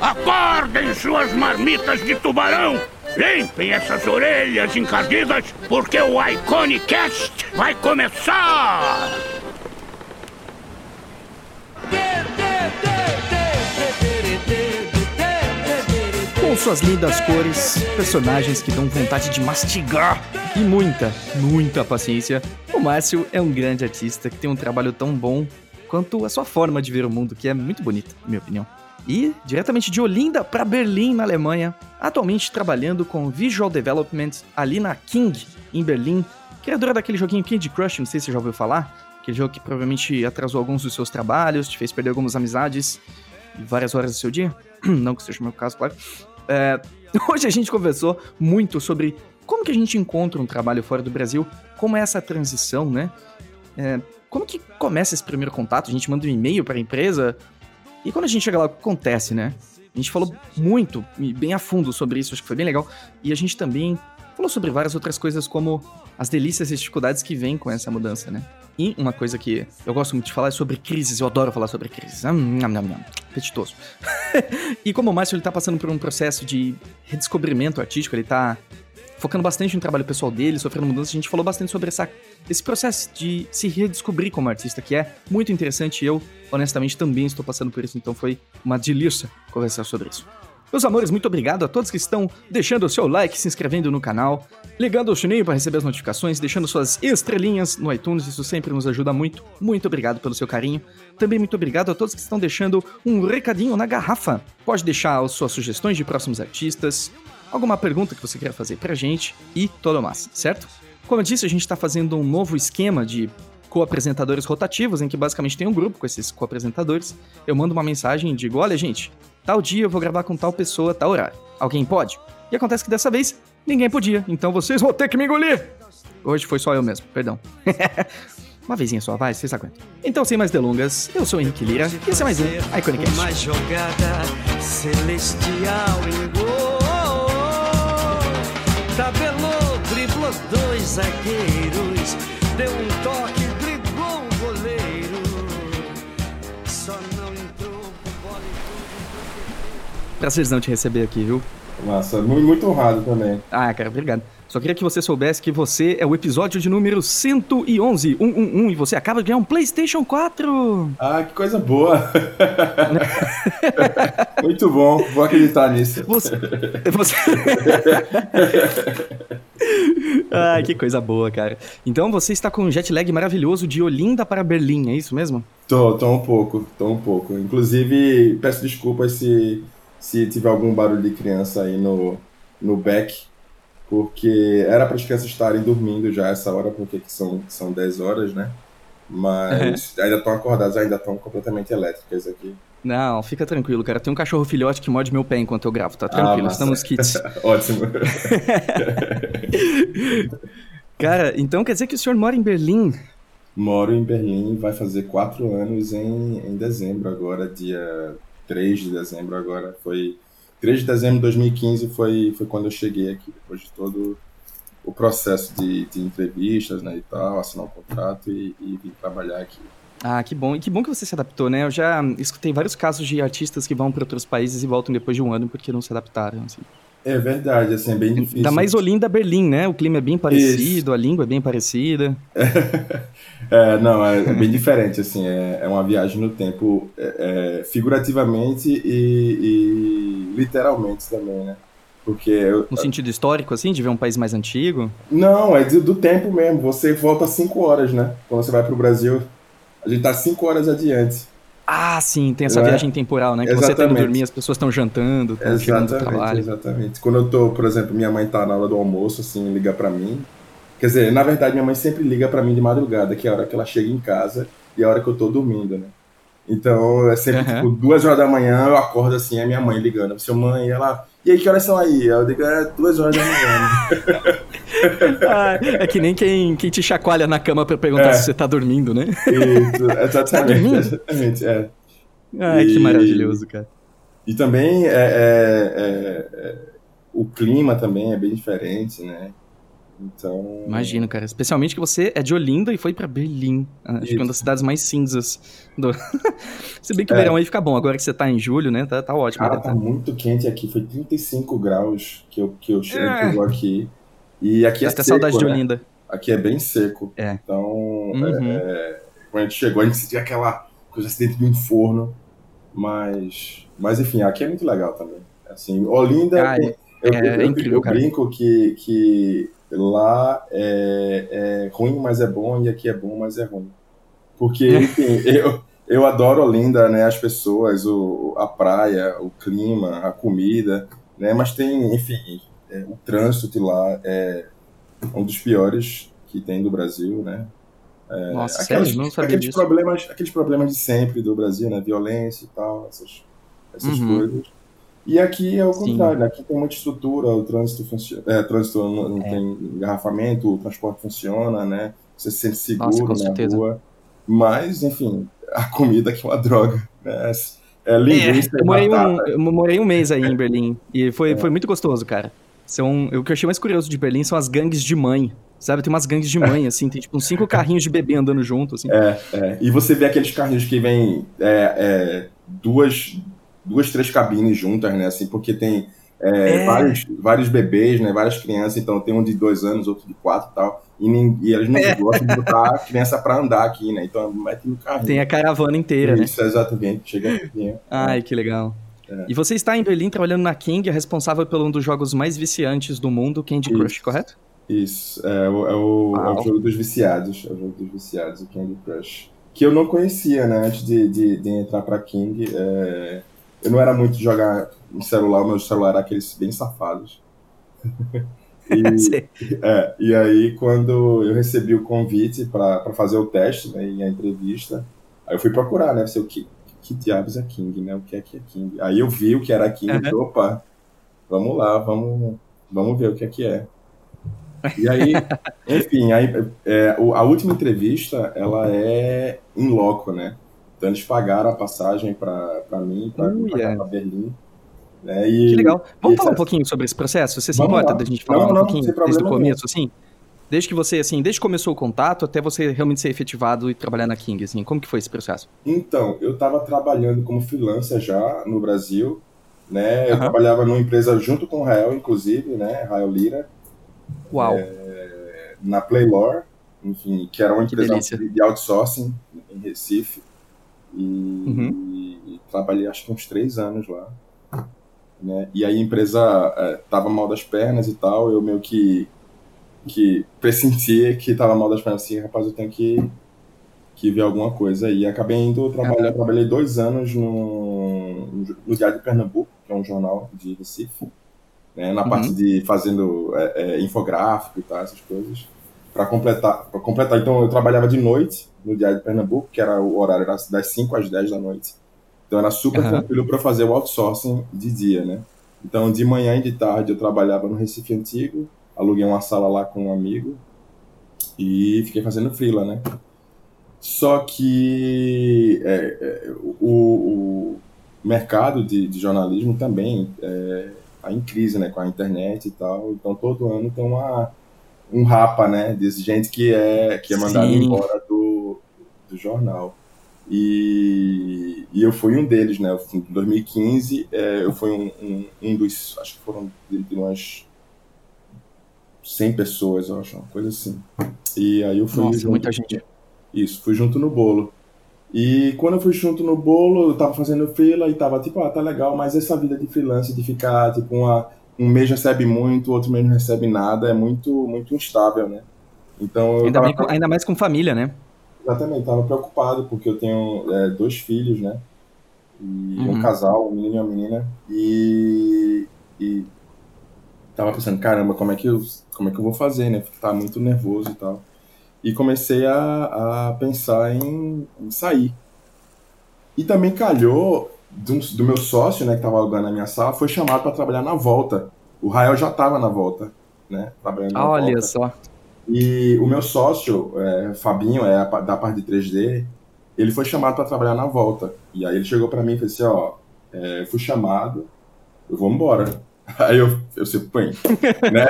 Acordem suas marmitas de tubarão! Limpem essas orelhas encardidas, porque o Iconicast vai começar! Com suas lindas cores, personagens que dão vontade de mastigar e muita, muita paciência, o Márcio é um grande artista que tem um trabalho tão bom quanto a sua forma de ver o mundo, que é muito bonita, na minha opinião. E, diretamente de Olinda para Berlim, na Alemanha, atualmente trabalhando com Visual Development ali na King, em Berlim, criadora daquele joguinho Candy Crush, não sei se você já ouviu falar, aquele jogo que provavelmente atrasou alguns dos seus trabalhos, te fez perder algumas amizades e várias horas do seu dia, não que seja o meu caso, claro. É, hoje a gente conversou muito sobre como que a gente encontra um trabalho fora do Brasil, como é essa transição, né? É, como que começa esse primeiro contato? A gente manda um e-mail para a empresa e quando a gente chega lá, o que acontece, né? A gente falou muito e bem a fundo sobre isso, acho que foi bem legal. E a gente também falou sobre várias outras coisas, como as delícias e dificuldades que vêm com essa mudança, né? E uma coisa que eu gosto muito de falar é sobre crises, eu adoro falar sobre crises. Apetitoso. e como o Márcio ele tá passando por um processo de redescobrimento artístico, ele tá focando bastante no trabalho pessoal dele, sofrendo mudanças, a gente falou bastante sobre essa, esse processo de se redescobrir como artista, que é muito interessante. Eu, honestamente, também estou passando por isso, então foi uma delícia conversar sobre isso. Meus amores, muito obrigado a todos que estão deixando o seu like, se inscrevendo no canal, ligando o sininho para receber as notificações, deixando suas estrelinhas no iTunes, isso sempre nos ajuda muito. Muito obrigado pelo seu carinho. Também muito obrigado a todos que estão deixando um recadinho na garrafa. Pode deixar as suas sugestões de próximos artistas, alguma pergunta que você queira fazer pra gente e todo massa, certo? Como eu disse, a gente está fazendo um novo esquema de co-apresentadores rotativos, em que basicamente tem um grupo com esses co-apresentadores. Eu mando uma mensagem e digo: olha, gente, tal dia eu vou gravar com tal pessoa, tal horário. Alguém pode? E acontece que dessa vez ninguém podia, então vocês vão ter que me engolir! Hoje foi só eu mesmo, perdão. Uma vezinha só, vai, vocês aguentam. Então, sem mais delongas, eu sou o Henrique Lira e esse é mais um Iconicast. Uma jogada celestial em gol. Tabelou, driblou dois zagueiros. Deu um toque, driblou o goleiro. Só não entrou com bola e Prazerzão te receber aqui, viu? Massa, mu- muito honrado também. Ah, cara, obrigado. Só queria que você soubesse que você é o episódio de número 111, 111, e você acaba de ganhar um PlayStation 4. Ah, que coisa boa! muito bom, vou acreditar nisso. Você. você... Ai, que coisa boa, cara. Então você está com um jet lag maravilhoso de Olinda para Berlim, é isso mesmo? Tô, tô um pouco, tô um pouco. Inclusive, peço desculpas se, se tiver algum barulho de criança aí no, no back, porque era para as crianças estarem dormindo já essa hora, porque que são, são 10 horas, né? Mas ainda estão acordadas, ainda estão completamente elétricas aqui. Não, fica tranquilo, cara. Tem um cachorro filhote que morde meu pé enquanto eu gravo, tá tranquilo, massa. estamos kits. Ótimo. Cara, então quer dizer que o senhor mora em Berlim? Moro em Berlim, vai fazer quatro anos em, em dezembro agora, dia 3 de dezembro agora. Foi 3 de dezembro de 2015 foi, foi quando eu cheguei aqui, depois de todo o processo de, de entrevistas né, e tal, assinar um contrato e, e vim trabalhar aqui. Ah, que bom. E que bom que você se adaptou, né? Eu já escutei vários casos de artistas que vão para outros países e voltam depois de um ano porque não se adaptaram, assim. É verdade, assim, é bem difícil. Ainda mais Olinda, Berlim, né? O clima é bem parecido, a língua é bem parecida. É, não, é, é bem diferente, assim, é, é uma viagem no tempo, é, é, figurativamente e, e literalmente também, né? Porque eu, No sentido histórico, assim, de ver um país mais antigo. Não, é de- do tempo mesmo. Você volta 5 horas, né? Quando você vai pro Brasil, a gente tá 5 horas adiante. Ah, sim, tem essa É. viagem temporal, né? Que você tá indo Exatamente. dormir, as pessoas estão jantando, estão chegando do Exatamente, trabalho. exatamente. Quando eu tô, por exemplo, minha mãe tá na hora do almoço, assim, liga pra mim. Quer dizer, na verdade, minha mãe sempre liga pra mim de madrugada, que é a hora que ela chega em casa e a hora que eu tô dormindo, né? Então, é sempre, Aham. tipo, duas horas da manhã, eu acordo assim, é minha mãe ligando. Seu mãe, ela... E aí, que horas são aí? Eu digo, é duas horas da manhã. Ah, é que nem quem, quem te chacoalha na cama pra perguntar É. se você tá dormindo, né? Isso, Tá exatamente, dormindo? exatamente, é. Ai, que maravilhoso, cara. E também é, é- é- é- o clima também é bem diferente, né? Então. Imagino, cara. Especialmente que você é de Olinda e foi pra Berlim. Acho que é uma Isso. das cidades mais cinzas. Do... Se bem que o É. verão aí fica bom. Agora que você tá em julho, né? Tá, tá ótimo. Cara, né? tá muito quente aqui. Foi 35 graus que eu, que eu che- É. aqui. E aqui é Até seco, saudade de né? Olinda. Aqui é bem seco. É. Então, Uhum. é, quando a gente chegou, a gente sentia aquela coisa assim dentro de um forno. Mas, mas enfim, aqui é muito legal também. Assim, Olinda, Ah, tem- eu, é- eu- é eu- incrível, eu brinco que, que lá é, é ruim, mas é bom, e aqui é bom, mas é ruim. Porque, enfim, eu, eu adoro Olinda, né? As pessoas, o, a praia, o clima, a comida, né? Mas tem, enfim, é, o trânsito de lá é um dos piores que tem do Brasil, né? Nossa, Aqueles, sério? Não sabia aqueles disso. problemas, aqueles problemas de sempre do Brasil, né? Violência e tal, essas, essas Uhum. coisas. E aqui é o Sim. contrário, né? aqui tem muita estrutura, o trânsito funciona, é, o trânsito não, não É. tem engarrafamento, o transporte funciona, né? Você se sente seguro Nossa, com na certeza. rua. Mas, enfim, a comida aqui é uma droga. Né? É linguiça É, eu, morei um, eu morei um mês aí em Berlim. E foi, foi muito gostoso, cara. São, o que eu achei mais curioso de Berlim são as gangues de mãe. Sabe, tem umas gangues de mãe, assim, tem tipo uns cinco carrinhos de bebê andando junto, assim. É, é. E você vê aqueles carrinhos que vêm é, é, duas, duas, três cabines juntas, né? Assim, porque tem é, É. Vários, vários bebês, né? Várias crianças, então tem um de dois anos, outro de quatro e tal. E, nin- e eles não É. gostam de botar a criança pra andar aqui, né? Então mete no carrinho. Tem a caravana inteira, né? Isso, exatamente. Chega aqui. Ai, que legal. É. E você está em Berlim trabalhando na King, é responsável por um dos jogos mais viciantes do mundo, Candy Crush, Isso. correto? Isso, é, o- é o, é o jogo dos viciados, é o jogo dos viciados, o Candy Crush. Que eu não conhecia, né, antes de, de, de entrar pra King. é, eu não era muito jogar no celular, o meu celular era aqueles bem safados. E, é, e aí, quando eu recebi o convite pra fazer o teste, né, e a entrevista, aí eu fui procurar, né, sei o que, que diabos é King, né, o que é que é King. Aí eu vi o que era King, Uhum. e opa, vamos lá, vamos, vamos ver o que é que é. E aí, enfim, aí, é, a última entrevista, ela é em loco, né? Então eles pagaram a passagem pra mim, pra, cá, pra Berlim. Né? E, Que legal. Vamos e falar um pouquinho sobre esse processo? Você se Vamos importa lá. da gente falar Não, um não, pouquinho desde o começo, assim? Desde que você, assim, desde que começou o contato até você realmente ser efetivado e trabalhar na King, assim, como que foi esse processo? Então, eu estava trabalhando como freelancer já no Brasil, né? Eu trabalhava numa empresa junto com o Rael, inclusive, né? Rael Lira, Uau. na Playlore, enfim, que era uma Que empresa delícia. de outsourcing em Recife. E, Uhum. e trabalhei acho que uns três anos lá. Né? E aí a empresa eh, tava mal das pernas e tal, eu meio que, que pressentia que tava mal das pernas assim, rapaz, eu tenho que, que ver alguma coisa. E acabei indo trabalhar, trabalhei dois anos no, no Diário de Pernambuco, que é um jornal de Recife, né? na Uhum. parte de fazendo eh, eh, infográfico e tal, essas coisas. Para completar, para completar, então eu trabalhava de noite no Diário de Pernambuco, que era o horário das das 5 às 10 da noite. Então era super Aham. tranquilo para fazer o outsourcing de dia, né? Então de manhã e de tarde eu trabalhava no Recife Antigo, aluguei uma sala lá com um amigo e fiquei fazendo freela, né? Só que é, é, o, o mercado de, de jornalismo também está em crise, né? Com a internet e tal. Então todo ano tem uma um rapa, né? De gente que é que é mandado Sim. embora do, do jornal. E, e eu fui um deles, né? Em 2015, é, eu fui um, um, um dos. Acho que foram de, umas 100 pessoas, eu acho, uma coisa assim. E aí eu fui. Nossa, junto- muita gente. Isso, fui junto no bolo. E quando eu fui junto no bolo, eu tava fazendo freela e tava tipo, ah, tá legal, mas essa vida de freelance, de ficar, tipo, uma, um mês recebe muito, outro mês não recebe nada, é muito, muito instável, né? Então Ainda, tava, bem ainda mais com família, né? Exatamente, tava preocupado, porque eu tenho é, dois filhos, né? E Uhum. um casal, um menino e uma menina, e, e tava pensando, caramba, como é que eu, como é que eu vou fazer, né? Tava muito nervoso e tal. E comecei a, a pensar em, em sair. E também calhou do, do meu sócio, né, que tava alugando a minha sala, foi chamado para trabalhar na volta. O Rael já tava na volta, né? Trabalhando na Olha volta. só. E o meu sócio, é, Fabinho, é da parte de 3D, ele foi chamado para trabalhar na volta. E aí ele chegou para mim e fez assim, ó, é, eu fui chamado, eu vou embora. Aí eu, eu sei, põe, né?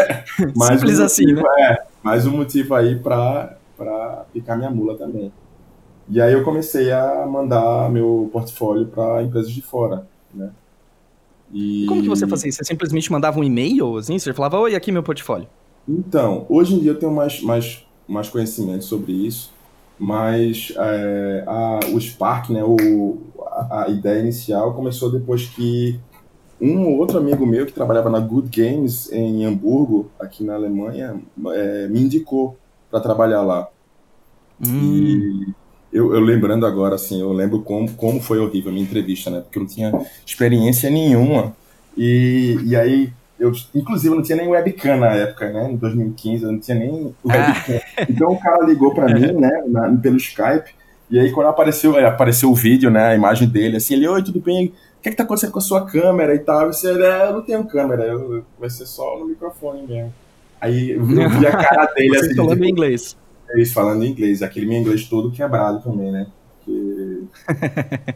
Simples um assim, né? É, mais um motivo aí pra, pra picar minha mula também. E aí eu comecei a mandar meu portfólio para empresas de fora, né? E... Como que você fazia? Você simplesmente mandava um e-mail, assim? Você falava, oi, aqui meu portfólio. Então, hoje em dia eu tenho mais, mais, mais conhecimento sobre isso, mas é, a, o Spark, né, o, a, a ideia inicial começou depois que um outro amigo meu que trabalhava na Good Games em Hamburgo, aqui na Alemanha, é, me indicou para trabalhar lá. Hum. E eu, eu lembrando agora, assim, eu lembro como, como foi horrível a minha entrevista, né? Porque eu não tinha experiência nenhuma. E, e aí, eu, inclusive, eu não tinha nem webcam na época, né? Em 2015, eu não tinha nem webcam. Então o cara ligou para mim, né? Na, pelo Skype. E aí, quando apareceu, é, apareceu o vídeo, né? A imagem dele, assim, ele, oi, tudo bem? O que, é que tá acontecendo com a sua câmera e tal? Disse, é, eu não tenho câmera, eu, vai ser só no microfone mesmo. Aí eu vi a cara dele, Você assim, falando tipo, em inglês. eles falando inglês, aquele meu inglês todo quebrado também, né? Porque...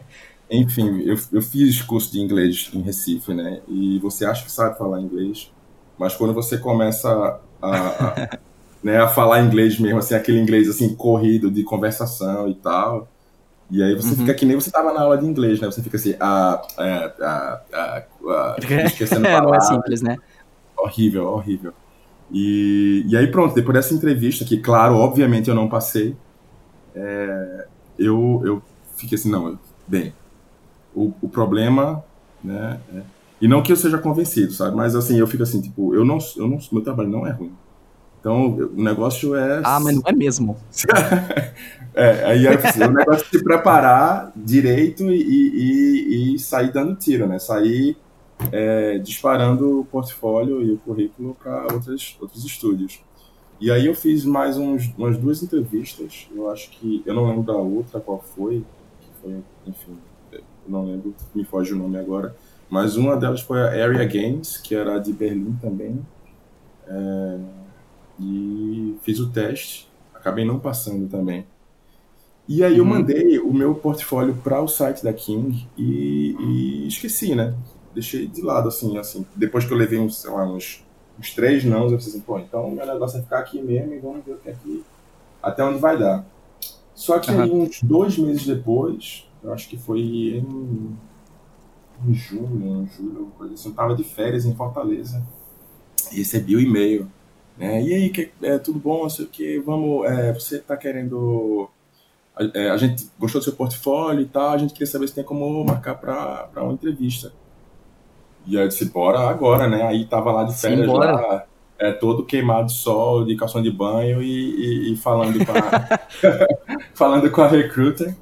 Enfim, eu, eu fiz curso de inglês em Recife, né? E você acha que sabe falar inglês, mas quando você começa a, a, né, a falar inglês mesmo, assim, aquele inglês assim, corrido de conversação e tal, e aí você Uhum. fica que nem você tava na aula de inglês, né? Você fica assim, ah, ah, ah, ah, ah, esquecendo É, não é simples, né? horrível, horrível. E, e aí pronto, depois dessa entrevista, que claro, obviamente eu não passei, é, eu, eu fiquei assim, não, bem, o, o problema, né, é- e não que eu seja convencido, sabe, mas assim, eu fico assim, tipo, eu não, eu não, meu trabalho não é ruim. Então, o negócio é... Ah, mas não é mesmo. é, aí é assim, o negócio é se preparar direito e, e, e- sair dando tiro, né? Sair é, disparando o portfólio e o currículo para outros outros estúdios. E aí eu fiz mais uns, umas duas entrevistas. Eu acho que eu não lembro da outra qual foi, que foi, enfim, não lembro, me foge o nome agora. Mas uma delas foi a Area Games, que era de Berlim também. É, e fiz o teste, acabei não passando também. E aí eu Uhum. mandei o meu portfólio para o site da King e, e esqueci, né? Deixei de lado, assim, assim. Depois que eu levei uns, lá, uns, uns três não, eu pensei assim, pô, então o meu negócio é ficar aqui mesmo e vamos ver o que é que, até onde vai dar. Só que aí, uns dois meses depois, eu acho que foi em, em junho, em julho, alguma coisa assim, eu tava de férias em Fortaleza e recebi o e-mail, né? E aí, que, é, tudo bom, não sei o que, vamos, é, você tá querendo... A, é, a gente gostou do seu portfólio e tal, a gente queria saber se tem como marcar pra uma entrevista. E aí eu disse, bora agora, né? Aí tava lá de férias, Simbora. lá, é, todo queimado de sol, de calção de banho e, e- e falando com a, falando com a recruiter.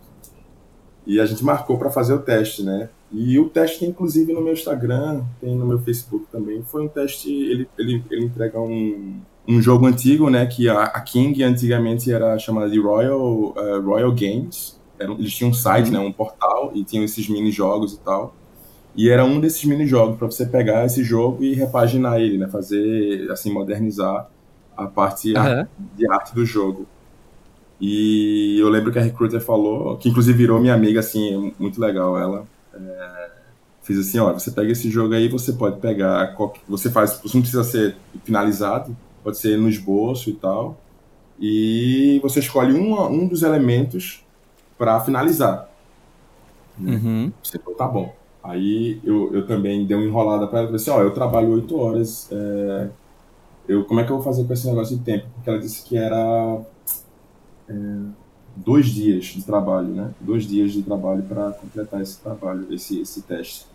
E a gente marcou para fazer o teste, né? E o teste tem inclusive no meu Instagram, tem no meu Facebook também. Foi um teste, ele, ele, ele entrega um, um jogo antigo, né? Que a, a King antigamente era chamada de Royal, eh, Royal Games. Era, eles tinham um site, né? Um portal e tinham esses mini jogos e tal. E era um desses mini jogos para você pegar esse jogo e repaginar ele, né? Fazer, assim, modernizar a parte Aham. de arte do jogo. E eu lembro que a recruiter falou, que inclusive virou minha amiga, assim, muito legal ela. É, fiz assim, ó, você pega esse jogo aí, você pode pegar, qualquer- você faz, você não precisa ser finalizado, pode ser no esboço e tal, e você escolhe um, um dos elementos para finalizar. Uhum. Você falou, tá bom. Aí eu, eu também dei uma enrolada para ela, falei assim, ó, eu trabalho oito horas, é, eu, como é que eu vou fazer com esse negócio de tempo? Porque ela disse que era é, dois dias de trabalho, né? Dois dias de trabalho para completar esse trabalho, esse, esse teste.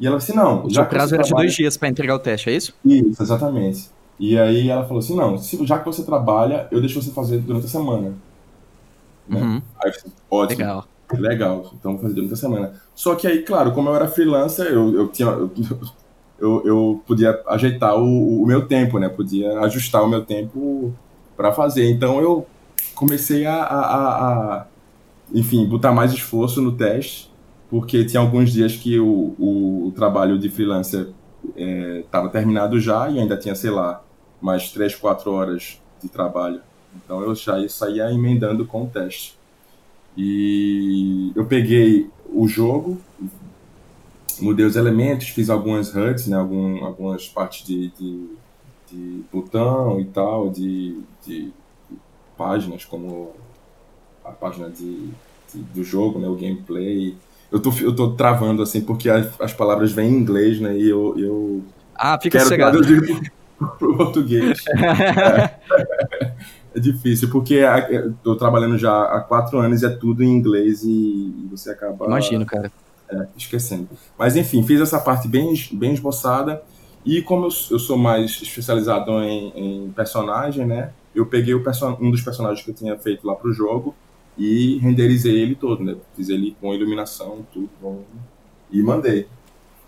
E ela disse, não, O já prazo era de trabalha- dois dias pra entregar o teste, é isso? Isso, exatamente. E aí ela falou assim, não, se, já que você trabalha, eu deixo você fazer durante a semana. Né? Uhum. Aí eu falei, ótimo. Legal. Legal, então vou fazer durante a semana. Só que aí, claro, como eu era freelancer, eu, eu tinha. Eu, eu, eu podia ajeitar o, o meu tempo, né? Podia ajustar o meu tempo para fazer. Então eu comecei a, a, a- enfim, botar mais esforço no teste, porque tinha alguns dias que o, o, trabalho de freelancer estava terminado já e ainda tinha, sei lá, mais três, quatro horas de trabalho. Então eu já saía emendando com o teste. E eu peguei o jogo, mudei os elementos, fiz algumas HUDs, né, algum, algumas partes de, de, de botão e tal, de, de páginas como a página de, de, do jogo, né, o gameplay. Eu tô, eu tô travando assim porque as, as palavras vêm em inglês, né? E eu, eu Ah, fica quero sossegado. traduzir pro, pro português. é, é difícil, porque eu tô trabalhando já há quatro anos e é tudo em inglês e, e você acaba Imagino, cara. é, esquecendo. Mas enfim, fiz essa parte bem, bem esboçada. E como eu, eu sou mais especializado em, em personagem, né? Eu peguei person um dos personagens que eu tinha feito lá pro jogo e renderizei ele todo, né? Fiz ele com iluminação, tudo. com- E mandei.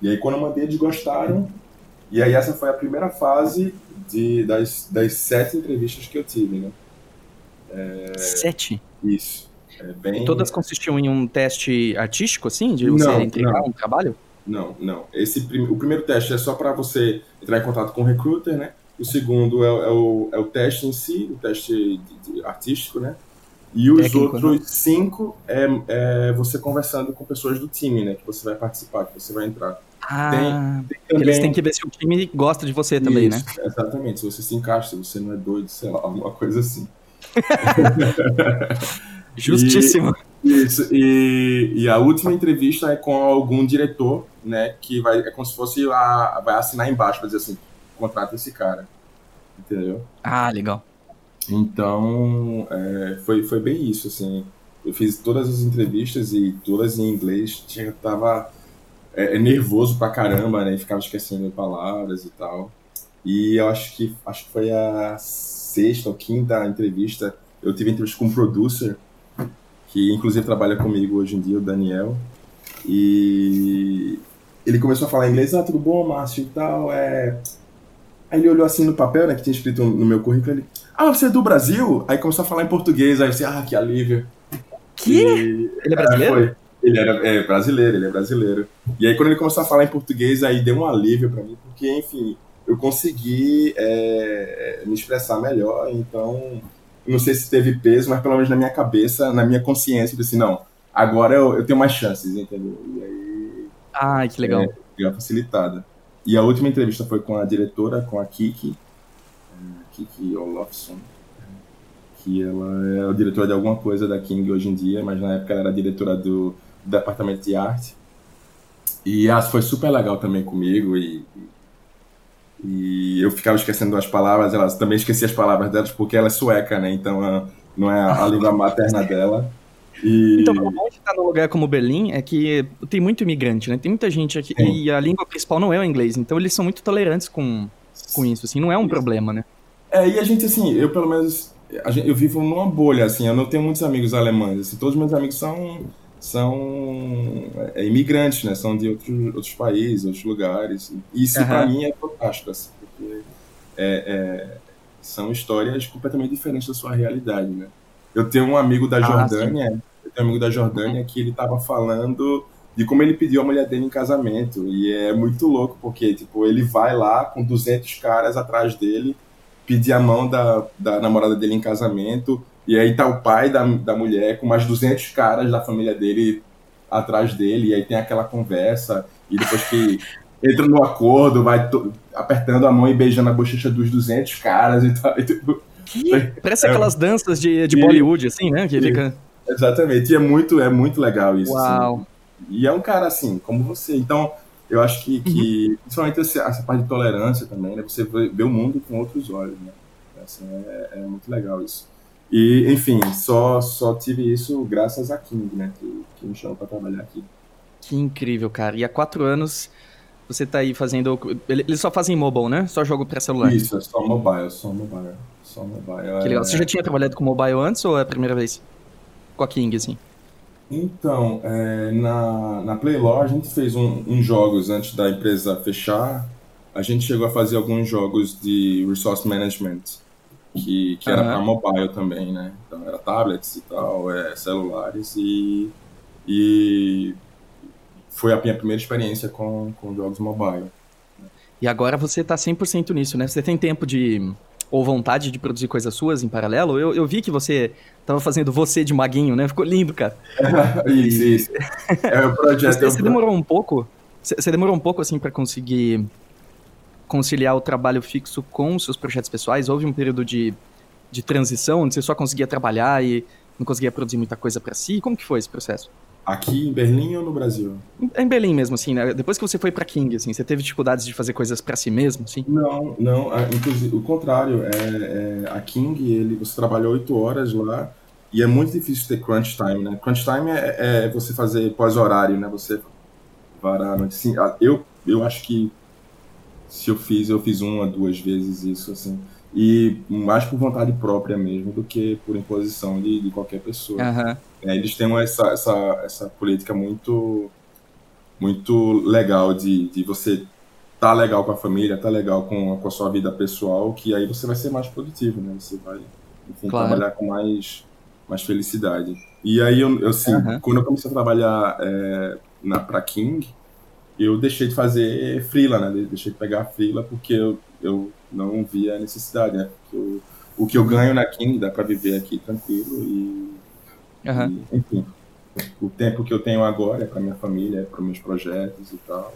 E aí quando eu mandei, eles gostaram. E aí essa foi a primeira fase de, das, das sete entrevistas que eu tive, né? Sete. Isso. É bem... E todas consistiam em um teste artístico, assim? De você Não, entregar não. um trabalho? Não, não. Esse prim- o primeiro teste é só para você entrar em contato com o recruiter, né? O segundo é, o- é o, é o teste em si, o teste de- de artístico, né? E os Técnico, né? outros cinco é, é você conversando com pessoas do time, né? Que você vai participar, que você vai entrar. Ah, Tem eles têm que ver se o time gosta de você também, né? Isso, Exatamente. Se você se encaixa, se você não é doido, sei lá, alguma coisa assim. Justíssimo. Isso, e, e a última entrevista é com algum diretor, né, que vai, é como se fosse a, vai assinar embaixo, vai dizer assim, contrata esse cara, entendeu? Ah, legal. Então, é, foi, foi bem isso, assim, eu fiz todas as entrevistas e todas em inglês, tinha, tava é, é nervoso pra caramba, né, ficava esquecendo palavras e tal, e eu acho que, acho que foi a sexta ou quinta entrevista, eu tive entrevista com um producer, que inclusive trabalha comigo hoje em dia, o Daniel. E ele começou a falar inglês, ah, tudo bom, Márcio e tal. É... Aí ele olhou assim no papel, né, que tinha escrito no meu currículo, ele, ah, você é do Brasil? Aí começou a falar em português, aí eu disse, ah, que alívio. Que? E- Ele é brasileiro? foi. Ele era é, brasileiro, ele é brasileiro. E aí quando ele começou a falar em português, aí deu um alívio pra mim, porque, enfim, eu consegui é, me expressar melhor, então não sei se teve peso, mas pelo menos na minha cabeça, na minha consciência, eu disse, não, agora eu, eu tenho mais chances, entendeu? E aí Ai, que legal. deu uma facilitada. E a última entrevista foi com a diretora, com a Kiki, eh, Kiki Olofsson, que ela é a diretora de alguma coisa da King hoje em dia, mas na época ela era diretora do, do departamento de arte. E ela foi super legal também comigo e, e eu ficava esquecendo as palavras, ela também esquecia as palavras delas porque ela é sueca, né? Então ah, não é a, a língua materna dela. E... Então, o bom de estar num lugar como Berlim é que tem muito imigrante, né? Tem muita gente aqui Sim. e a língua principal não é o inglês, então eles são muito tolerantes com, com isso, assim, não é um Isso. problema, né? É, e a gente, assim, eu pelo menos, a gente- eu vivo numa bolha, assim, eu não tenho muitos amigos alemães, assim, todos os meus amigos são, são é, imigrantes, né, são de outros, outros países, outros lugares, e isso pra Aham. mim é fantástico, assim, porque é, é, são histórias completamente diferentes da sua realidade, né. Eu tenho um amigo da Ah, Jordânia, eu tenho um amigo da Jordânia que ele tava falando de como ele pediu a mulher dele em casamento, e é muito louco, porque, tipo, ele vai lá com 200 caras atrás dele, pedir a mão da, da namorada dele em casamento, e aí tá o pai da, da mulher com mais 200 caras da família dele atrás dele, e aí tem aquela conversa, e depois que entra no acordo, vai apertando a mão e beijando a bochecha dos 200 caras e tal. e, tipo, Parece É. aquelas danças de, de E- Bollywood, assim, né? Que e- fica. exatamente, e é muito, é muito legal isso. assim. E é um cara assim, como você. Então, eu acho que, que principalmente essa, essa parte de tolerância também, né? Você vê, vê o mundo com outros olhos, né? Assim, é, é muito legal isso. E, enfim, só, só tive isso graças a King, né? Que, que me chamou pra trabalhar aqui. Que incrível, cara. E há quatro anos você tá aí fazendo. ele- Eles só fazem mobile, né? Só jogo pra celular. Isso, é só mobile, só mobile. Só mobile. Que legal. é- Você já tinha trabalhado com mobile antes ou é a primeira vez? Com a King, assim. Então, é, na, na Playlore a gente fez um- uns jogos antes da empresa fechar. A gente chegou a fazer alguns jogos de resource management, que, que era Aham. para mobile também, né? Então era tablets e tal, é, celulares e, e foi a minha primeira experiência com, com jogos mobile. E agora você tá 100% nisso, né? Você tem tempo de. ou vontade de produzir coisas suas em paralelo? Eu, eu vi que você tava fazendo você de maguinho, né? Ficou lindo, cara. isso, isso. É o projeto. Você, você demorou um pouco. Você você demorou um pouco, assim, pra conseguir conciliar o trabalho fixo com os seus projetos pessoais? Houve um período de, de transição onde você só conseguia trabalhar e não conseguia produzir muita coisa para si? Como que foi esse processo? Aqui em Berlim ou no Brasil? Em Berlim mesmo, assim, né? Depois que você foi para King, assim, você teve dificuldades de fazer coisas para si mesmo, assim? Não, não. Inclusive, o contrário. É, é, a King, ele, você trabalhou oito horas lá e é muito difícil ter crunch time, né? Crunch time é, é você fazer pós-horário, né? Você varar a noite. Assim, eu, eu acho que se eu fiz, eu fiz uma, duas vezes isso, assim. E mais por vontade própria mesmo do que por imposição de, de qualquer pessoa. Uhum. É, eles têm essa, essa, essa política muito muito legal de, de você tá legal com a família, tá legal com, com a sua vida pessoal, que aí você vai ser mais produtivo, né? Você vai enfim, claro. trabalhar com mais, mais felicidade. E aí, eu, eu assim, uhum. quando eu comecei a trabalhar é, na, pra King, eu deixei de fazer freela, né? Deixei de pegar freela porque eu, eu não via a necessidade, né? Eu, o que eu ganho na King dá para viver aqui tranquilo e, uhum. e, enfim, o tempo que eu tenho agora é para minha família, é para meus projetos e tal.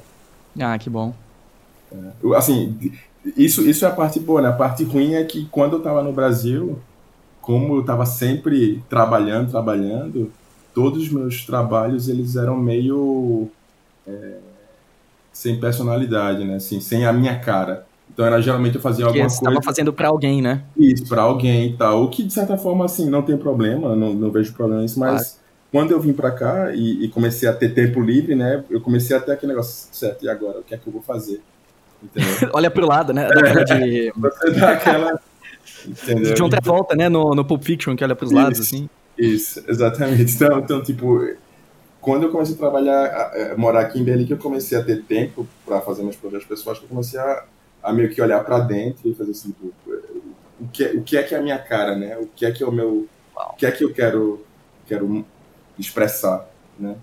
Ah, que bom. É, assim, isso, isso é a parte boa, né? A parte ruim é que quando eu estava no Brasil, como eu estava sempre trabalhando, trabalhando, todos os meus trabalhos eles eram meio é, sem personalidade, né? Assim, sem a minha cara. Então era geralmente eu fazia alguma coisa. Estava fazendo para alguém, né? Isso, para alguém e tal. O que de certa forma assim não tem problema, não, não vejo problema nisso, mas claro. quando eu vim para cá e, e, comecei a ter tempo livre, né? Eu comecei a ter aquele negócio certo. E agora, o que é que eu vou fazer? Olha pro lado, né? De... Você dá aquela. Entendeu? De outra volta, né? No, no Pulp Fiction, que olha pros isso, lados, assim. Isso, exatamente. Então, então, tipo, quando eu comecei a trabalhar, a, a, morar aqui em Berlim, que eu comecei a ter tempo para fazer meus projetos pessoais, que eu comecei a, a meio que olhar para dentro e fazer assim, tipo, o que, o que é que é a minha cara, né? O que é que é o meu, o que é que eu quero, quero expressar, né?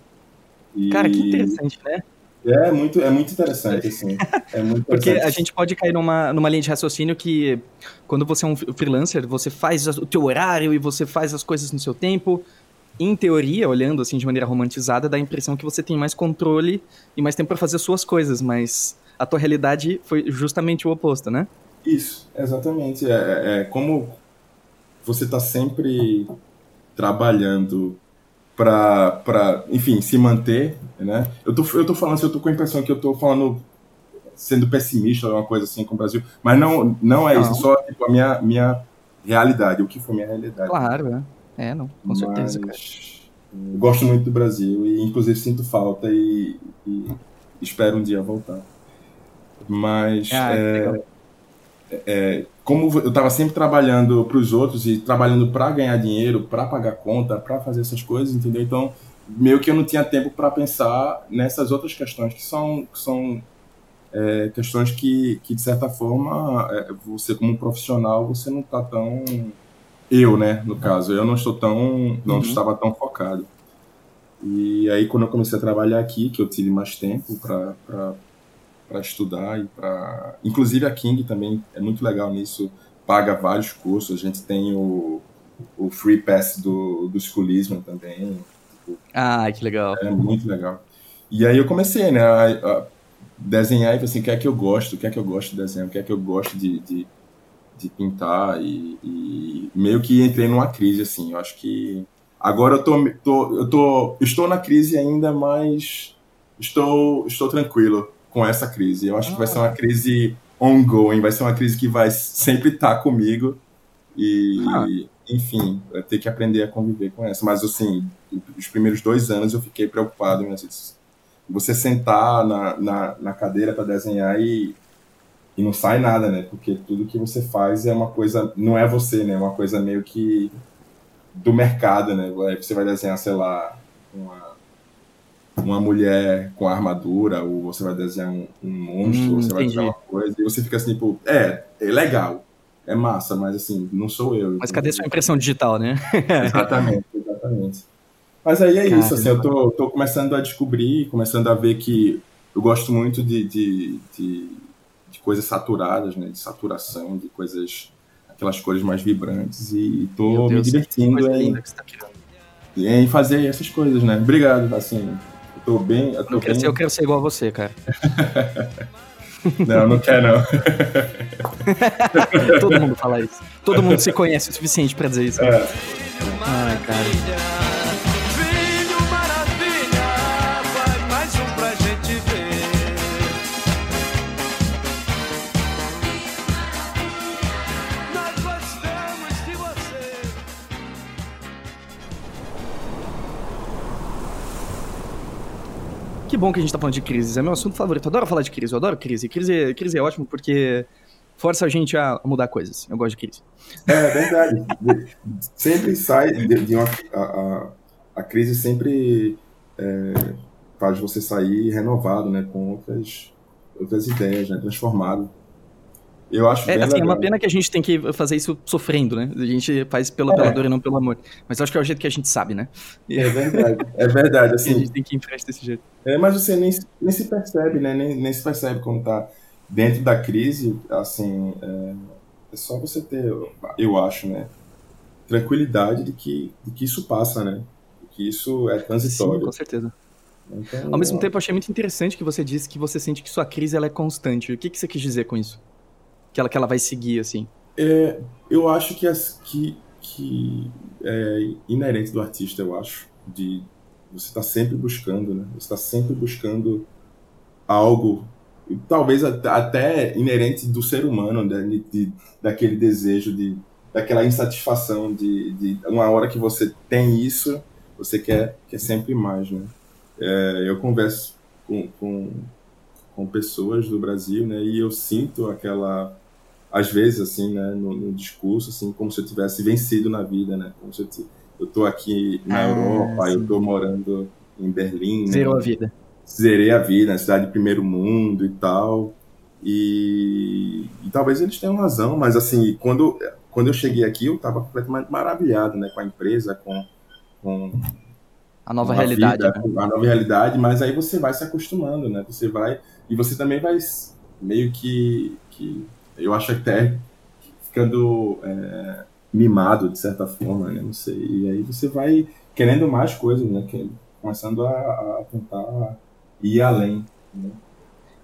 E... Cara, que interessante, né? É muito, é muito interessante, assim. É muito interessante. Porque a gente pode cair numa, numa linha de raciocínio que quando você é um freelancer, você faz o teu horário e você faz as coisas no seu tempo, em teoria, olhando assim de maneira romantizada, dá a impressão que você tem mais controle e mais tempo para fazer suas coisas, mas a tua realidade foi justamente o oposto, né? Isso, exatamente. É, é, é como você está sempre trabalhando para, enfim, se manter, né? Eu tô, eu tô falando, eu tô com a impressão que eu tô falando sendo pessimista, alguma coisa assim com o Brasil, mas não, não é não. isso, só tipo, a minha, minha realidade, o que foi minha realidade. Claro, é. É, não, com Mas, certeza, cara. Gosto muito do Brasil e, inclusive, sinto falta e, e espero um dia voltar. Mas, ah, é, é, como eu estava sempre trabalhando para os outros e trabalhando para ganhar dinheiro, para pagar conta, para fazer essas coisas, entendeu? Então, meio que eu não tinha tempo para pensar nessas outras questões que são, que são é, questões que, que, de certa forma, é, você como profissional, você não está tão eu, né, no caso, eu não estou tão, não uhum. estava tão focado. E aí quando eu comecei a trabalhar aqui, que eu tive mais tempo para estudar e para, inclusive a King também é muito legal nisso, paga vários cursos. A gente tem o, o free pass do do schoolismo também. Ah, que legal. É muito legal. E aí eu comecei, né, a, a desenhar e assim, o que é que eu gosto, o que é que eu gosto de desenhar, o que é que eu gosto de, de de pintar e, e, meio que entrei numa crise assim. Eu acho que agora eu tô, tô, eu tô estou na crise ainda, mas estou estou tranquilo com essa crise. Eu acho ah. que vai ser uma ah. crise ongoing, vai ser uma crise que vai sempre estar tá comigo e ah. enfim, vai ter que aprender a conviver com essa. Mas assim, os primeiros dois anos eu fiquei preocupado, né? Você sentar na, na, na cadeira para desenhar e e não sai nada, né? Porque tudo que você faz é uma coisa, não é você, né? É uma coisa meio que do mercado, né? Você vai desenhar, sei lá, uma, uma mulher com armadura, ou você vai desenhar um, um monstro, hum, ou você vai desenhar uma coisa, e você fica assim, tipo, é, é legal, é massa, mas assim, não sou eu. Mas cadê sua impressão digital, né? exatamente, exatamente. Mas aí é isso, assim, eu tô, tô começando a descobrir, começando a ver que eu gosto muito de, de de coisas saturadas, né? De saturação, de coisas, aquelas cores mais vibrantes e tô Deus, me divertindo em, tá em fazer essas coisas, né? Obrigado, assim, eu tô bem... Eu, tô eu, quero bem... ser, eu quero ser igual a você, cara. Não, não quer não. Todo mundo fala isso. Todo mundo se conhece o suficiente pra dizer isso. É. Ai, cara. Que bom que a gente tá falando de crises. É meu assunto favorito. Eu adoro falar de crise. Eu adoro crise. Crise, crise é ótimo porque força a gente a mudar coisas. Eu gosto de crise. É verdade. sempre sai de, de uma. A, a, a crise sempre é, faz você sair renovado, né? Com outras, outras ideias, né? Transformado. Eu acho É, assim, é uma pena que a gente tem que fazer isso sofrendo, né? A gente faz pela, É. pela dor e não pelo amor. Mas eu acho que é o jeito que a gente sabe, né? É verdade. É verdade. a Assim, gente tem que frente desse jeito. É, mas você nem, nem se percebe, né? Nem, nem se percebe quando tá dentro da crise, assim, é, é só você ter, eu acho, né? Tranquilidade de que, de que isso passa, né? De que isso é Sim, transitório. com certeza. Então, Ao mesmo tempo, eu achei muito interessante que você disse que você sente que sua crise ela é constante. O que, que você quis dizer com isso? Que ela, que ela vai seguir, assim. É, eu acho que, as, que, que é inerente do artista, eu acho, de você estar sempre buscando, né? Você está sempre buscando algo, talvez até- até inerente do ser humano, né? de, de- daquele desejo, de, daquela insatisfação de, de uma hora que você tem isso, você quer, quer sempre mais, né? É, eu converso com, com, com pessoas do Brasil, né? E eu sinto aquela às vezes assim, né, no, no discurso, assim, como se eu tivesse vencido na vida, né? Como se eu, t- eu tô aqui na Ah, Europa, eu sim. tô morando em Berlim, né? Zerou a vida. zerei a vida, na cidade de primeiro mundo e tal. E, e talvez eles tenham razão, mas assim, quando, quando eu cheguei aqui, eu estava completamente maravilhado, né, com a empresa, com, com A nova uma realidade. vida, né? com a nova realidade, mas aí você vai se acostumando, né? Você vai e você também vai meio que, que eu acho até ficando é, mimado de certa forma, né? Não sei. E aí você vai querendo mais coisas, né? Que- Começando a, a tentar ir além. Né?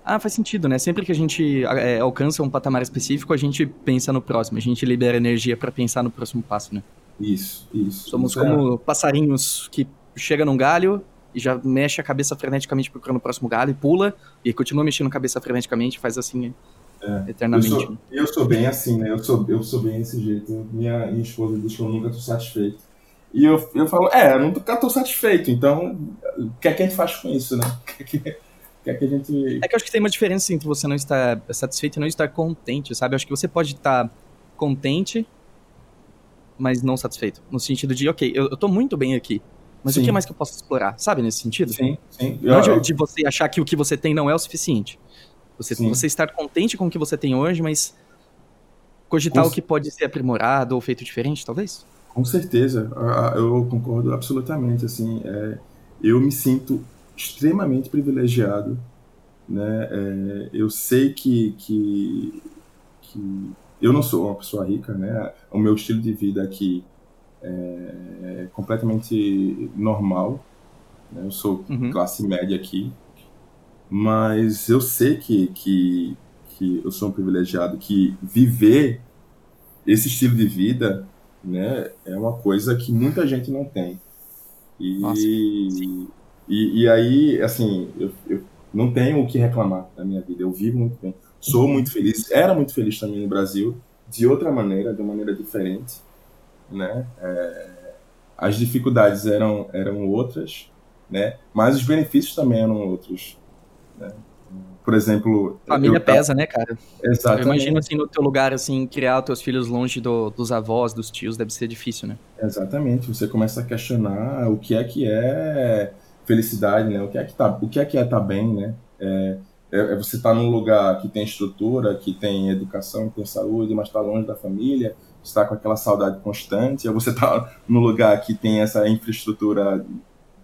Ah, faz sentido, né? Sempre que a gente é, alcança um patamar específico, a gente pensa no próximo. A gente libera energia pra pensar no próximo passo, né? Isso, isso. Somos Isso é- como passarinhos que chega num galho e já mexe a cabeça freneticamente procurando o próximo galho e pula e continua mexendo a cabeça freneticamente, faz assim É. Eu eternamente. sou, eu sou bem assim, né? Eu sou, eu sou bem desse jeito. Minha, minha esposa diz que eu nunca estou satisfeito. E eu, eu falo, é, eu nunca estou satisfeito, então o que é que a gente faz com isso, né? O que é que, o que, é que a gente. É que eu acho que tem uma diferença entre você não estar satisfeito e não estar contente, sabe? Eu acho que você pode estar contente, mas não satisfeito. No sentido de, ok, eu, eu tô muito bem aqui, mas o Sim. que mais que eu posso explorar? Sabe, nesse sentido? Sim, sim. Não Eu- de, de você achar que o que você tem não é o suficiente. Você, Sim. você estar contente com o que você tem hoje, mas cogitar Com- o que pode ser aprimorado ou feito diferente, talvez? Com certeza, eu concordo absolutamente. Assim, é, eu me sinto extremamente privilegiado, né? É, eu sei que, que, que eu não sou uma pessoa rica, né? O meu estilo de vida aqui é completamente normal. né? Eu sou Uhum. classe média aqui, mas eu sei que, que, que eu sou um privilegiado, que viver esse estilo de vida né, é uma coisa que muita gente não tem. E, Nossa, e, e aí, assim, eu, eu não tenho o que reclamar da minha vida. Eu vivo muito bem. Sou muito feliz. Era muito feliz também no Brasil, de outra maneira, de uma maneira diferente. Né? É, as dificuldades eram, eram outras, né? mas os benefícios também eram outros. Né? Por exemplo... Família eu- pesa, né, cara? Eu Exatamente. imagino, assim, no teu lugar, assim, criar teus filhos longe do- dos avós, dos tios, deve ser difícil, né? Exatamente, você começa a questionar o que é que é felicidade, né? O que é que tá, o que é que é estar bem, né? É, é- é você estar num lugar que tem estrutura, que tem educação, que tem saúde, mas está longe da família, está com aquela saudade constante. Ou você está num lugar que tem essa infraestrutura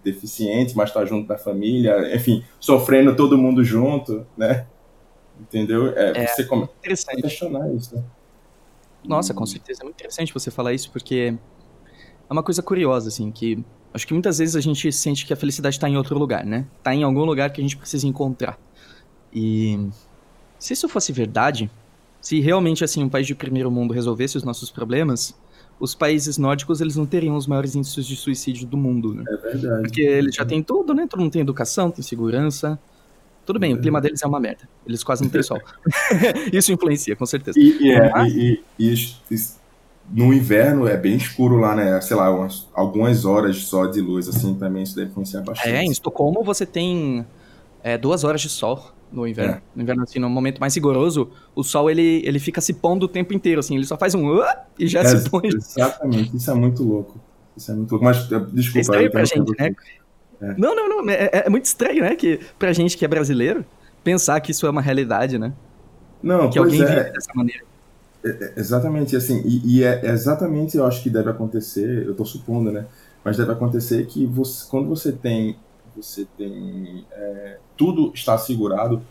deficiente, mas está junto da família, enfim, sofrendo todo mundo junto, né? Entendeu? É, você começa a questionar isso. né? Nossa, com certeza. É muito interessante você falar isso, porque é uma coisa curiosa, assim, que acho que muitas vezes a gente sente que a felicidade está em outro lugar, né? Tá em algum lugar que a gente precisa encontrar. E se isso fosse verdade, se realmente assim um país de primeiro mundo resolvesse os nossos problemas, os países nórdicos eles não teriam os maiores índices de suicídio do mundo, né? É verdade. Porque eles já têm tudo, né? Todo mundo tem educação, tem segurança. Tudo bem, o clima deles é uma merda. Eles quase não têm sol. Isso influencia, com certeza. E, é, Mas- e- e- e- no inverno é bem escuro lá, né? Sei lá, umas- algumas horas só de luz, assim, também isso deve influenciar bastante. É, em Estocolmo você tem é, duas horas de sol no inverno. É. No inverno, assim, no momento mais rigoroso, o sol ele, ele fica se pondo o tempo inteiro, assim. Ele só faz um e já É, se põe. Exatamente, isso é muito louco. Isso é muito louco. Mas, desculpa, É estranho pra gente, né? É. Não, não, não. É, é muito estranho, né? Que pra gente que é brasileiro, pensar que isso é uma realidade, né? Não, Que pois alguém é. vive dessa maneira. Exatamente, assim, e, e é exatamente eu acho que deve acontecer, eu tô supondo, né? Mas deve acontecer que você, quando você tem, você tem é, tudo está assegurado,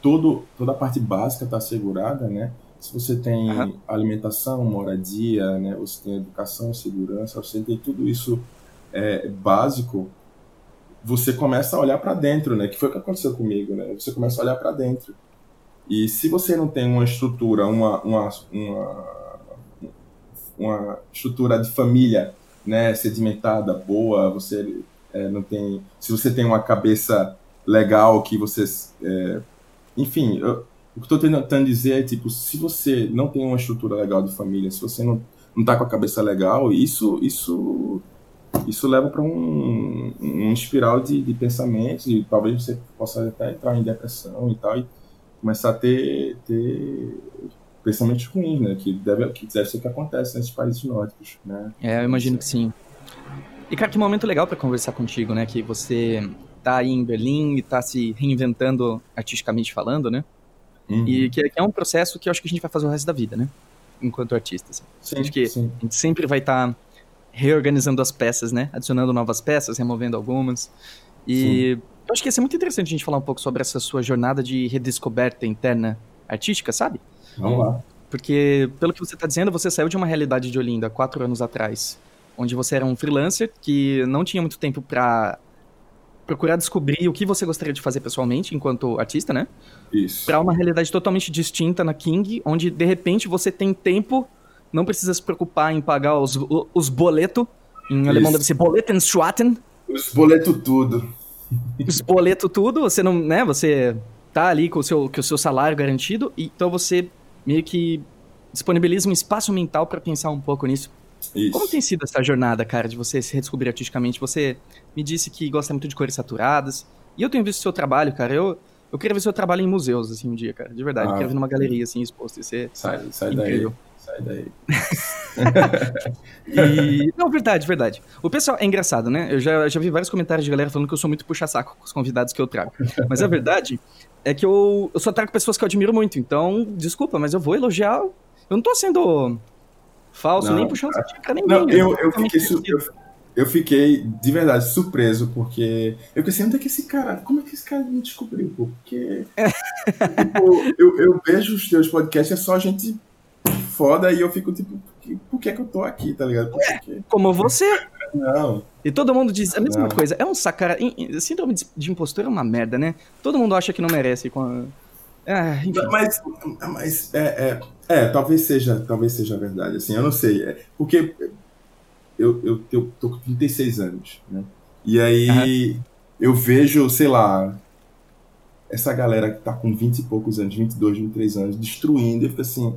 todo, toda a parte básica está assegurada, né? Se você tem Aham. alimentação, moradia, né? Você tem educação, segurança, você tem tudo isso é, básico, você começa a olhar para dentro, né? Que foi o que aconteceu comigo, né? Você começa a olhar para dentro. E se você não tem uma estrutura, uma, uma, uma, uma estrutura de família né, sedimentada, boa, você é, não tem. Se você tem uma cabeça legal que você. é, enfim, eu- o que eu estou tentando dizer é tipo, se você não tem uma estrutura legal de família, se você não, não tá com a cabeça legal, isso isso isso leva para um, um espiral de, de pensamentos e talvez você possa até entrar em depressão e tal e começar a ter, ter pensamentos ruins, né? Que deve, que deve ser o que acontece nesses países nórdicos, né? É, eu imagino que sim. E, cara, que momento legal pra conversar contigo, né? Que você tá aí em Berlim e tá se reinventando artisticamente falando, né? Uhum. E que, que é um processo que eu acho que a gente vai fazer o resto da vida, né? Enquanto artista. assim. sim, acho que- sim. A gente sempre vai estar reorganizando as peças, né? Adicionando novas peças, removendo algumas. E eu acho que ia ser muito interessante a gente falar um pouco sobre essa sua jornada de redescoberta interna artística, sabe? Vamos lá. Porque, pelo que você está dizendo, você saiu de uma realidade de Olinda quatro anos atrás, onde você era um freelancer que não tinha muito tempo para procurar descobrir o que você gostaria de fazer pessoalmente enquanto artista, né? Isso. Para uma realidade totalmente distinta na King, onde de repente você tem tempo, não precisa se preocupar em pagar os, os boletos. Em alemão Isso. deve ser Boletenschwatten. Os boletos tudo. Os boletos tudo, você não, né? Você tá ali com o seu, com o seu salário garantido, então você meio que disponibiliza um espaço mental para pensar um pouco nisso. Isso. Como tem sido essa jornada, cara, de você se redescobrir artisticamente? Você me disse que gosta muito de cores saturadas, e eu tenho visto seu trabalho, cara. Eu, eu queria ver seu trabalho em museus, assim, um dia, cara, de verdade. Ah. Eu quero ver numa galeria, assim, exposto. Isso é Sai, sai daí. incrível. Sai daí. E... Não, verdade, verdade. O pessoal é engraçado, né? Eu já, já vi vários comentários de galera falando que eu sou muito puxa-saco com os convidados que eu trago. Mas a verdade é que eu, eu só trago pessoas que eu admiro muito. Então, desculpa, mas eu vou elogiar. Eu não tô sendo falso, Não, nem puxando sardinha pra ninguém. Não, eu, eu, totalmente fiquei, su- eu, eu fiquei de verdade surpreso, porque eu pensei, onde é que esse cara. Como é que esse cara me descobriu? Porque. tipo, eu, eu vejo os teus podcasts, é só gente foda, e eu fico tipo, por que, por que, eu tô aqui, tá ligado? Que- Como você. Não. E todo mundo diz a mesma Não. coisa. É um sacara. Síndrome de- impostor é uma merda, né? Todo mundo acha que não merece. Com a... Ah. Mas, mas é, é, é, talvez seja, talvez seja verdade, assim, eu não sei, é, porque eu, eu, eu tô com 36 anos, né? E aí eu vejo, sei lá, essa galera que tá com 20 e poucos anos, 22, 23 anos, destruindo, eu fico assim,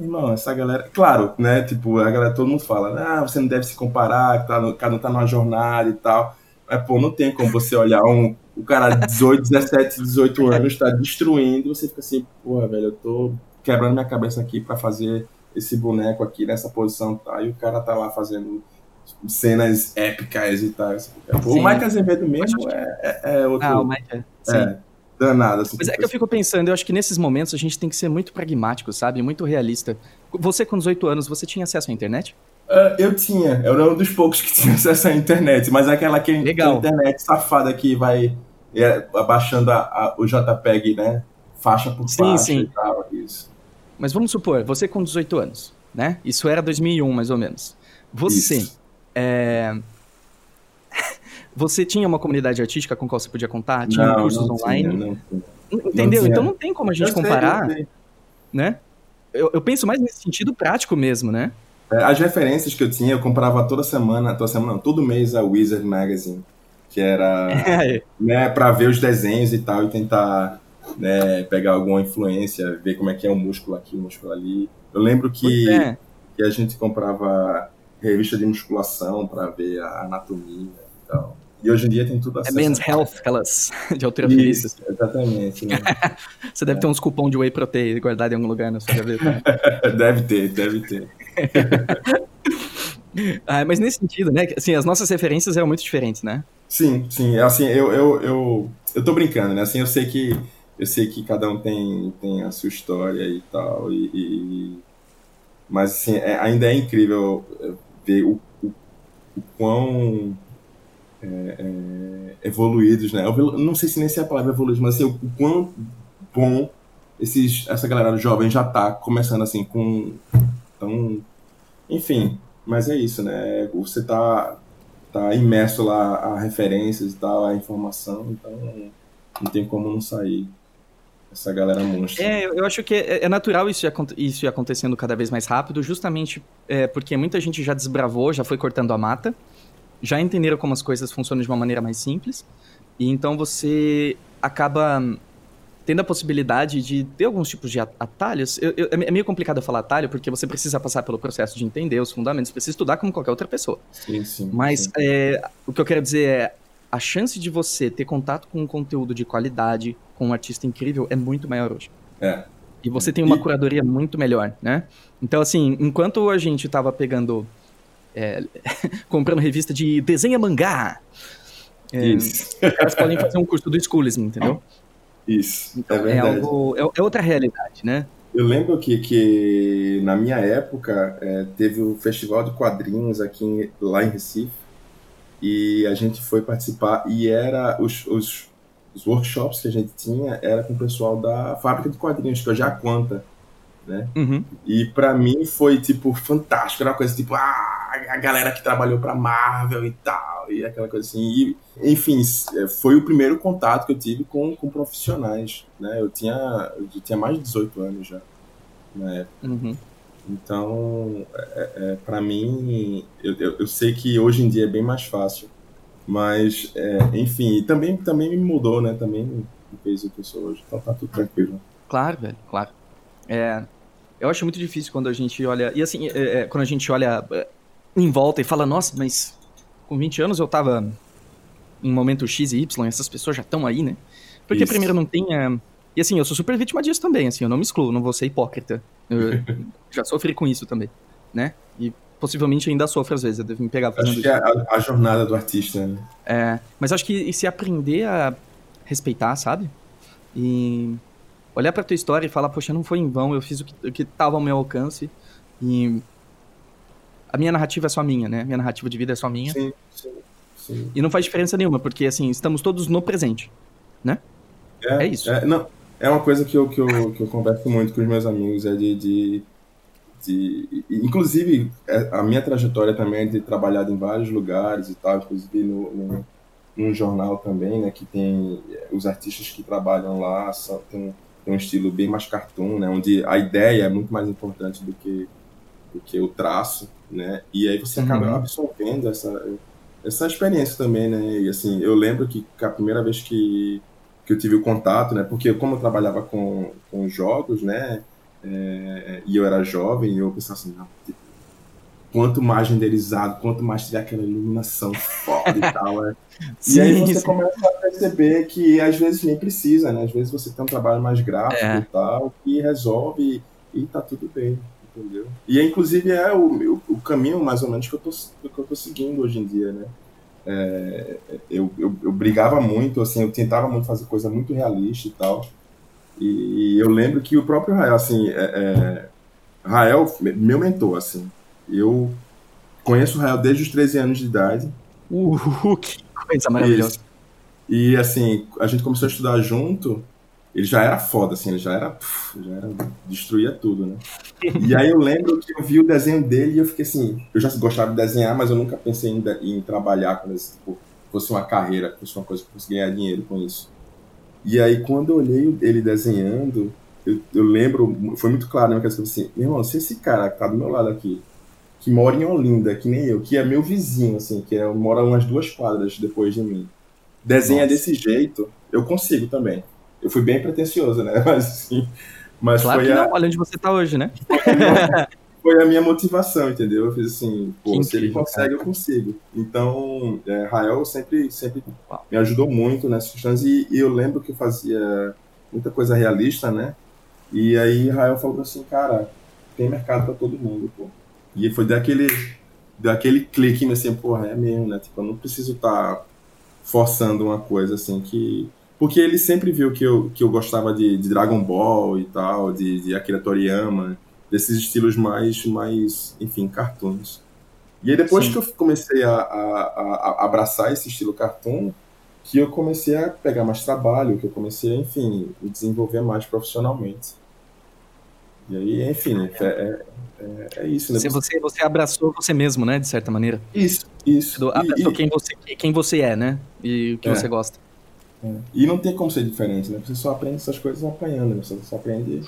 irmão, essa galera, claro, né, tipo, a galera, todo mundo fala, ah, você não deve se comparar, tá, no- cada um tá numa jornada e tal, mas, pô, não tem como você olhar um, o cara de 18, 17, 18 anos tá destruindo, e você fica assim, porra, velho, eu tô quebrando minha cabeça aqui pra fazer esse boneco aqui nessa posição, tá, e o cara tá lá fazendo cenas épicas e tal. Você fica, pô, Sim. o Mike Azevedo mesmo é, é, é outro, Ah, o Mike é. Sim. é, danado, assim. Mas é que eu fico pensando, eu acho que nesses momentos a gente tem que ser muito pragmático, sabe? Muito realista. Você, com 18 anos, você tinha acesso à internet? Ah, eu tinha, eu era um dos poucos que tinha acesso à internet, mas é aquela que Legal. internet safada que vai é, abaixando a- a- o JPEG, né? Faixa por Sim, faixa sim. e tal, isso. Mas vamos supor, você com 18 anos, né? Isso era 2001, mais ou menos. Você, é... você tinha uma comunidade artística com qual você podia contar? Tinha Não, cursos não online? Tinha, não tinha. Entendeu? Então não tem como a gente Eu sei, comparar, eu sei. né? Eu, eu penso mais nesse sentido prático mesmo, né? É, As referências que eu tinha, eu comprava toda semana, toda semana, não, todo mês a Wizard Magazine, que era É, né, para ver os desenhos e tal e tentar né, pegar alguma influência, ver como é que é o músculo aqui, o músculo ali. Eu lembro que, é. que a gente comprava revista de musculação para ver a anatomia e tal. E hoje em dia tem tudo É acesso. Men's Health, aquelas de. Isso, exatamente. né? Você deve ter uns cupom de whey protein guardado em algum lugar na sua gaveta. deve ter, deve ter. Ah, mas nesse sentido, né? Assim, as nossas referências eram muito diferentes, né? Sim, sim. Assim, eu, eu, eu, eu tô brincando, né? Assim, eu sei que eu sei que cada um tem, tem a sua história e tal, e, e- mas assim, é- ainda é incrível ver o, o, o quão é, é, evoluídos, né? Eu não sei se nem se é a palavra evoluídos, mas assim, o, o quão bom esses, essa galera jovem já tá começando assim com tão, enfim. Mas é isso, né? Você tá tá imerso lá a referências e tal, a informação, então não tem como não sair essa galera monstro. É, eu acho que é, é natural isso ir, isso ir acontecendo cada vez mais rápido, justamente é, porque muita gente já desbravou, já foi cortando a mata, já entenderam como as coisas funcionam de uma maneira mais simples, e então você acaba tendo a possibilidade de ter alguns tipos de atalhos. Eu- eu- é é meio complicado eu falar atalho, porque você precisa passar pelo processo de entender os fundamentos, precisa estudar como qualquer outra pessoa. Sim, sim. Mas sim. é, o que eu quero dizer é a chance de você ter contato com um conteúdo de qualidade, com um artista incrível, é muito maior hoje. É. E você tem uma E- curadoria muito melhor, né? Então, assim, enquanto a gente tava pegando. é, comprando revista de desenha mangá, é, Isso. os caras podem fazer um curso do Schoolism, entendeu? Isso. Então é é, verdade. algo. É, é outra realidade, né? Eu lembro que, que na minha época é, teve o festival de quadrinhos aqui em- lá em Recife e a gente foi participar e era os, os, os workshops que a gente tinha era com o pessoal da fábrica de quadrinhos, que é a Jaquanta. Uhum. E pra mim foi, tipo, fantástico. Era uma coisa tipo, ah, a galera que trabalhou pra Marvel e tal, e aquela coisa assim. E, enfim, s- foi o primeiro contato que eu tive com, com profissionais, né? Eu tinha, eu tinha mais de 18 anos já, na época. Uhum. Então, é, é, para mim, eu, eu, eu sei que hoje em dia é bem mais fácil. Mas, é, enfim, e também, também me mudou, né? Também me fez o que eu sou hoje. Então tá tudo tranquilo. Claro, velho, claro. É, eu acho muito difícil quando a gente olha. E assim, é, é, quando a gente olha é, em volta e fala, nossa, mas com 20 anos eu tava em momento X e Y, essas pessoas já estão aí, né? Porque Isso. primeiro não tem. É, E assim, eu sou super vítima disso também, assim, eu não me excluo, não vou ser hipócrita. Eu já sofri com isso também, né? E possivelmente ainda sofro às vezes, eu devo me pegar fazendo Acho isso. que é a, a jornada do artista, né? É, mas acho que e se aprender a respeitar, sabe? E olhar pra tua história e falar, poxa, não foi em vão, eu fiz o que, o que tava ao meu alcance. E a minha narrativa é só minha, né? Minha narrativa de vida é só minha. Sim, sim, sim. E não faz diferença nenhuma, porque assim, estamos todos no presente. É isso. É, não, é uma coisa que eu, que, eu, que eu converso muito com os meus amigos, é de. de, de- inclusive, é, a minha trajetória também é de trabalhar em vários lugares e tal, inclusive no, no, num jornal também, né, que tem é, os artistas que trabalham lá, são, tem, um- tem um estilo bem mais cartoon, né, onde a ideia é muito mais importante do que, do que o traço, né, e aí você acaba Uhum. absorvendo essa, essa experiência também, né, e assim, eu lembro que a primeira vez que que eu tive o contato, né? Porque como eu trabalhava com, com jogos, né? é, e eu era jovem, eu pensava assim, não, tipo, quanto mais renderizado, quanto mais tiver aquela iluminação foda e tal, é. E aí Sim, você sim. começa a perceber que às vezes nem precisa, né? Às vezes você tem um trabalho mais gráfico É. e tal, que resolve e, tá tudo bem, entendeu? E inclusive é o, meu- o caminho mais ou menos que eu tô, que eu tô seguindo hoje em dia, né? É, eu, eu, eu brigava muito, assim, eu tentava muito fazer coisa muito realista e tal. E eu lembro que o próprio Rael, assim, é, é, Rael, meu mentor, assim, eu conheço o Rael desde os 13 anos de idade. Uh, que coisa maravilhosa. Isso. E assim, a gente começou a estudar junto, ele já era foda, assim, ele já era, puf, já era destruía tudo, né? E aí eu lembro que eu vi o desenho dele e eu fiquei assim, eu já gostava de desenhar, mas eu nunca pensei em, em trabalhar com isso, tipo, fosse uma carreira, fosse uma coisa que eu fosse ganhar dinheiro com isso. E aí, quando eu olhei ele desenhando, eu, eu lembro, foi muito claro na minha cabeça assim, meu irmão, se esse cara que tá do meu lado aqui, que mora em Olinda, que nem eu, que é meu vizinho, assim, que é, mora umas duas quadras depois de mim, desenha Nossa. desse jeito, eu consigo também. Eu fui bem pretencioso, né? Mas assim, mas Claro foi, que a, não, olha onde você tá hoje, né? foi a minha motivação, entendeu? Eu fiz assim, pô, se ele consegue, eu consigo. Então, é, Rael sempre, sempre Uau. me ajudou muito nessas questões e, e eu lembro que eu fazia muita coisa realista, né? E aí Rael falou assim, cara, tem mercado pra todo mundo, pô. E foi daquele, daquele clique assim, porra, é mesmo, né? Tipo, eu não preciso estar forçando uma coisa assim que. Porque ele sempre viu que eu, que eu gostava de, de Dragon Ball e tal, de, de Akira Toriyama, desses estilos mais, mais enfim, cartoons. E aí depois Sim. que eu comecei a, a, a abraçar esse estilo cartoon, que eu comecei a pegar mais trabalho, que eu comecei a, enfim, me desenvolver mais profissionalmente. E aí, enfim, é, é, é, é isso, né? Você, você, você abraçou você mesmo, né? De certa maneira. Isso, isso. E- Abraçou e- quem você, quem você é, né? E o que É. você gosta. É. E não tem como ser diferente, né? Você só aprende essas coisas apanhando, né? Você só aprende,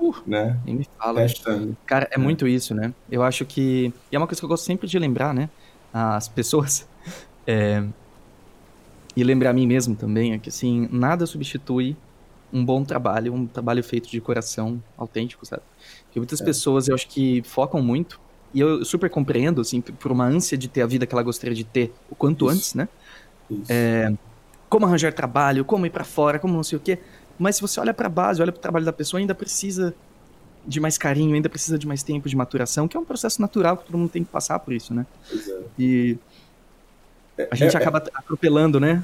Uh. né? Nem me fala. Testando. Cara, é muito isso, né? Eu acho que. E é uma coisa que eu gosto sempre de lembrar, né? As pessoas. é, E lembrar a mim mesmo também, é que assim, nada substitui um bom trabalho, um trabalho feito de coração autêntico, sabe? Porque muitas É. pessoas eu acho que focam muito, e eu super compreendo, assim, por uma ânsia de ter a vida que ela gostaria de ter o quanto Isso. antes, né? Isso. Como arranjar trabalho, como ir pra fora, como não sei o quê. Mas se você olha pra base, olha pro trabalho da pessoa, ainda precisa de mais carinho, ainda precisa de mais tempo de maturação, que é um processo natural que todo mundo tem que passar por isso, né? É. E a gente É, é, acaba atropelando, né?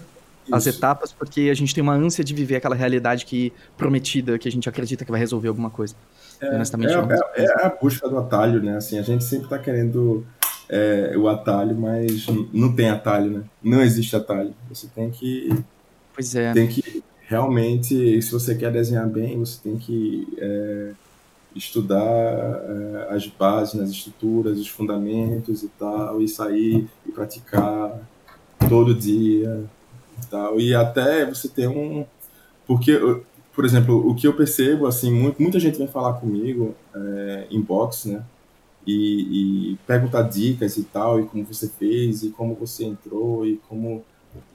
As isso. etapas, porque a gente tem uma ânsia de viver aquela realidade que prometida, que a gente acredita que vai resolver alguma coisa. E, honestamente, É, não. é- é a busca do atalho, né? Assim, a gente sempre tá querendo é, o atalho, mas não tem atalho, né? Não existe atalho. Você tem que, Pois é. tem que realmente, se você quer desenhar bem, você tem que é, estudar é, as bases, as estruturas, os fundamentos e tal, e sair e praticar todo dia e tal. E até você ter um. Porque, por exemplo, o que eu percebo, assim, mu- muita gente vem falar comigo é, em box, né? E, e perguntar dicas e tal, e como você fez, e como você entrou, e como.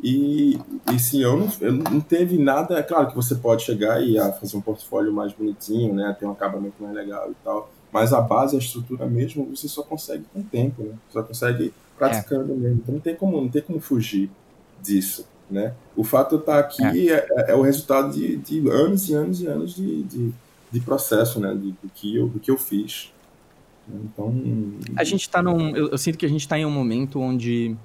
E, e sim, eu não, eu não teve nada. É claro que você pode chegar e ah, fazer um portfólio mais bonitinho, né? Ter um acabamento mais legal e tal. Mas a base, a estrutura mesmo, você só consegue com o tempo, né? Só consegue praticando mesmo. Então não tem como, não tem como fugir disso, né? O fato de eu estar aqui é, é- é o resultado de, de anos e anos e anos de, de, de processo, né? De, do, que eu, do que eu fiz. Então. A gente tá num. Eu, eu sinto que a gente tá em um momento onde.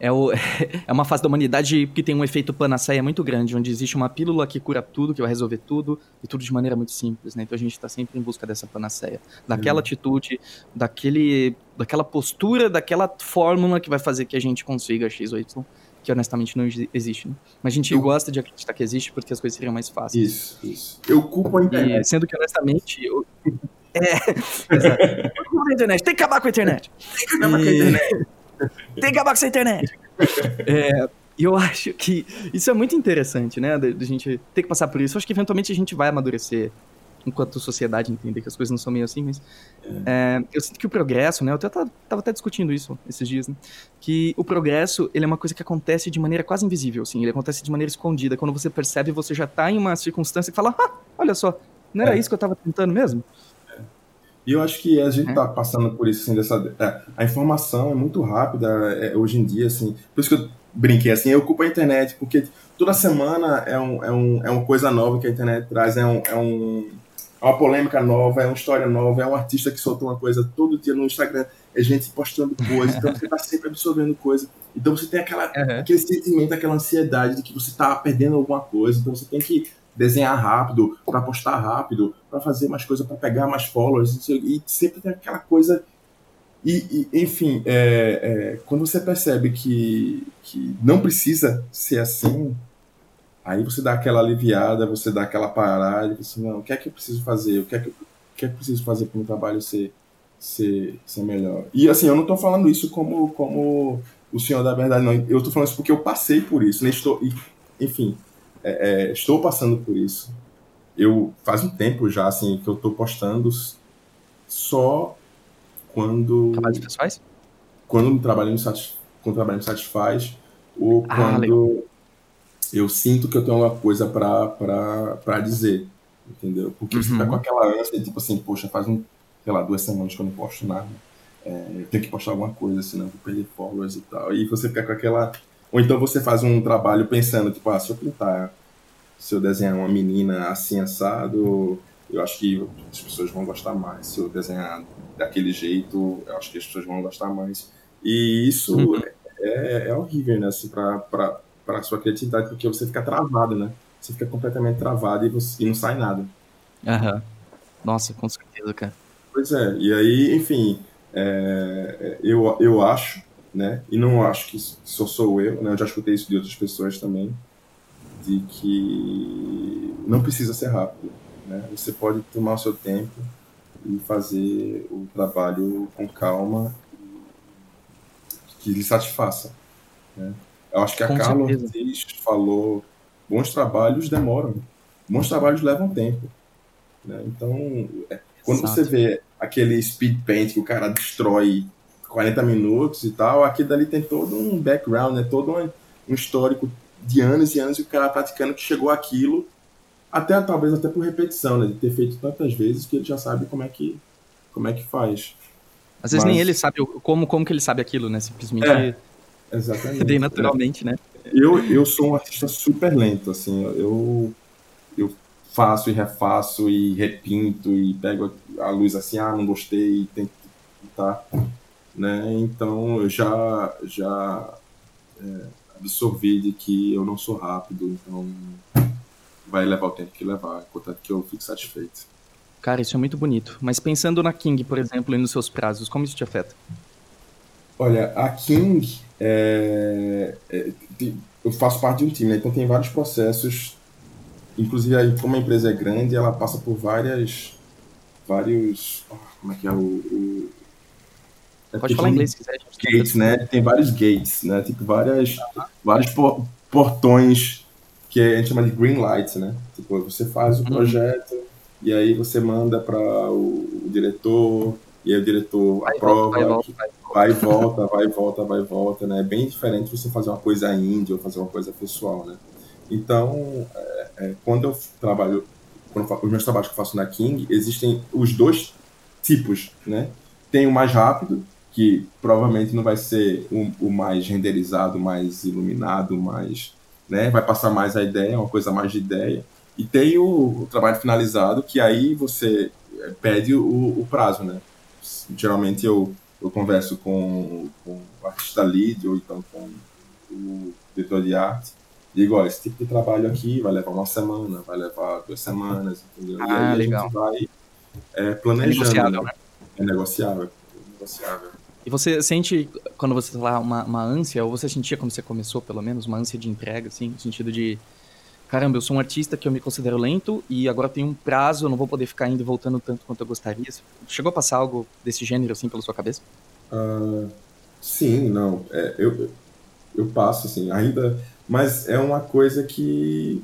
É, o, é uma fase da humanidade que tem um efeito panaceia muito grande, onde existe uma pílula que cura tudo, que vai resolver tudo, e tudo de maneira muito simples, né? Então a gente tá sempre em busca dessa panaceia. Daquela Uhum. atitude, daquele, daquela postura, daquela fórmula que vai fazer que a gente consiga X ou Y, que honestamente não exi- existe, né? Mas a gente Eu- gosta de acreditar que existe porque as coisas seriam mais fáceis. Isso, isso. Eu culpo a E, internet. sendo que, honestamente, eu... É, exato. Eu culpo a internet. Tem que acabar com a internet. Tem que acabar com essa internet. É, e eu acho que isso é muito interessante, né? Da gente ter que passar por isso. Eu acho que eventualmente a gente vai amadurecer enquanto sociedade, entender que as coisas não são meio assim, mas é, eu sinto que o progresso, né? Eu até tava, tava até discutindo isso esses dias, né? Que o progresso, ele é uma coisa que acontece de maneira quase invisível, assim. Ele acontece de maneira escondida. Quando você percebe, você já tá em uma circunstância que fala, ah, olha só, não era É. isso que eu tava tentando mesmo? E eu acho que a gente É. tá passando por isso, assim, dessa. é, a informação é muito rápida é, hoje em dia, assim. Por isso que eu brinquei, assim, eu culpo a internet, porque toda semana é, um, é, um, é uma coisa nova que a internet traz, é, um, é, um, é uma polêmica nova, é uma história nova, é um artista que solta uma coisa todo dia no Instagram, é gente postando coisa, então você tá sempre absorvendo coisa. Então você tem aquela, Uhum. aquele sentimento, aquela ansiedade de que você tá perdendo alguma coisa, então você tem que desenhar rápido, para postar rápido, para fazer mais coisa, para pegar mais followers, e sempre tem aquela coisa. E, e, enfim, é, é, quando você percebe que, que não precisa ser assim, aí você dá aquela aliviada, você dá aquela parada, e você, não, o que é que eu preciso fazer? O que é que eu, o que é que eu preciso fazer para o meu trabalho ser, ser, ser melhor? E assim, eu não estou falando isso como, como o senhor da verdade, não. Eu estou falando isso porque eu passei por isso, né? Estou, enfim, é, é, estou passando por isso. Eu faz um tempo já assim que eu estou postando só quando Trabalhos pessoais? quando o trabalho me, satis... quando o trabalho me satisfaz ou Ah, quando legal. eu sinto que eu tenho alguma coisa para dizer, entendeu? Porque você fica Uhum. com aquela ânsia, tipo assim, poxa, faz um, sei lá, duas semanas que eu não posto nada. É, eu tenho que postar alguma coisa, senão eu vou perder followers e tal. E você fica com aquela. Ou então você faz um trabalho pensando, tipo, ah, se eu pintar, se eu desenhar uma menina assim assado, eu acho que as pessoas vão gostar mais. Se eu desenhar daquele jeito, eu acho que as pessoas vão gostar mais. E isso Uhum. é, é horrível, né, assim, pra, pra, pra sua criatividade, porque você fica travado, né? Você fica completamente travado e, você, e não sai nada. Aham. Nossa, com certeza, cara. Pois é, e aí, enfim, é, eu, eu acho, né, e não acho que só sou eu, né, eu já escutei isso de outras pessoas também, de que não precisa ser rápido, né, você pode tomar o seu tempo e fazer o trabalho com calma que lhe satisfaça, né. Eu acho que a Com Carla. Ortiz falou, bons trabalhos demoram, bons trabalhos levam tempo, né, então é, quando Exato. você vê aquele speed paint que o cara destrói 40 minutos e tal, aqui dali tem todo um background, né? Todo um, histórico de anos e anos e o cara praticando que chegou aquilo, até talvez até por repetição, né? De ter feito tantas vezes que ele já sabe como é que, como é que faz. Às vezes Mas- nem ele sabe como, como que ele sabe aquilo, né? Simplesmente É. Exatamente. bem naturalmente, né? Eu, eu sou um artista super lento, assim, eu, eu faço e refaço e repinto e pego a luz assim, ah, não gostei, e tento pintar, né? Então eu já, já é, absorvi de que eu não sou rápido, então vai levar o tempo que levar, contanto que eu fique satisfeito. Cara, isso é muito bonito. Mas pensando na King, por exemplo, e nos seus prazos, como isso te afeta? Olha, a King, é, é, eu faço parte de um time, né? então tem vários processos. Inclusive, aí, como a empresa é grande, ela passa por várias, vários, ah, como é que é o, o é Pode porque falar tem inglês se quiser. Gates, né? Tem vários gates, né? Tipo várias, vários por- portões que a gente chama de green lights, né? Tipo, você faz o Uhum. projeto e aí você manda para o, o diretor e aí o diretor Vai aprova, volta, vai e volta, vai e volta. vai e volta, vai e volta, vai e volta, né? É bem diferente você fazer uma coisa indie ou fazer uma coisa pessoal, né? Então, é, é, quando eu trabalho, quando eu os meus trabalhos que eu faço na King, existem os dois tipos, né? Tem o mais rápido, que provavelmente não vai ser o, o mais renderizado, mais iluminado, mais, né? Vai passar mais a ideia, uma coisa mais de ideia. E tem o, o trabalho finalizado, que aí você é, pede o, o prazo, né? Geralmente eu, eu converso com, com o artista lead ou então com o diretor de arte. Digo, olha, esse tipo de trabalho aqui vai levar uma semana, vai levar duas semanas, entendeu? e Ah, aí legal. a gente vai é, É planejando. negociável, né? né? É negociável. É negociável. E você sente, quando você tá lá, uma, uma ânsia, ou você sentia quando você começou, pelo menos, uma ânsia de entrega, assim, no sentido de, caramba, eu sou um artista que eu me considero lento e agora tem um prazo, eu não vou poder ficar indo e voltando tanto quanto eu gostaria. Chegou a passar algo desse gênero, assim, pela sua cabeça? Ah, sim, não. É, eu, eu passo, assim, ainda. Mas é uma coisa que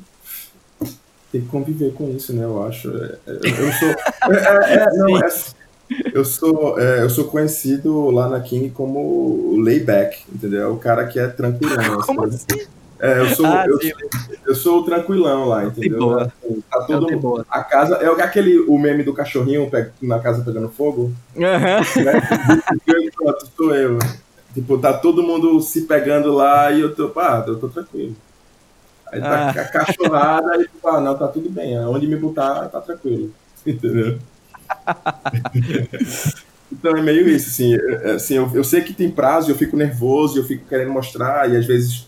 tem que conviver com isso, né? Eu acho. É, é, eu, eu sou. É, é, é, não, é- eu sou, é, eu sou conhecido lá na King como o layback, entendeu? É O cara que é tranquilão. Como assim. É, eu sou, Ah, eu, sim, eu sou o tranquilão lá, entendeu? boa. Assim, Tá todo, boa. a casa é aquele o meme do cachorrinho na casa pegando fogo Aham. né? Pronto, sou eu. Tipo, tá todo mundo se pegando lá e eu tô, pá, eu tô tranquilo. Aí tá Ah. a cachorrada e tipo, ah, não, tá tudo bem. Onde me botar, tá tranquilo. Entendeu? então é meio isso, assim. é- é, assim eu, eu sei que tem prazo, eu fico nervoso, eu fico querendo mostrar, e às vezes,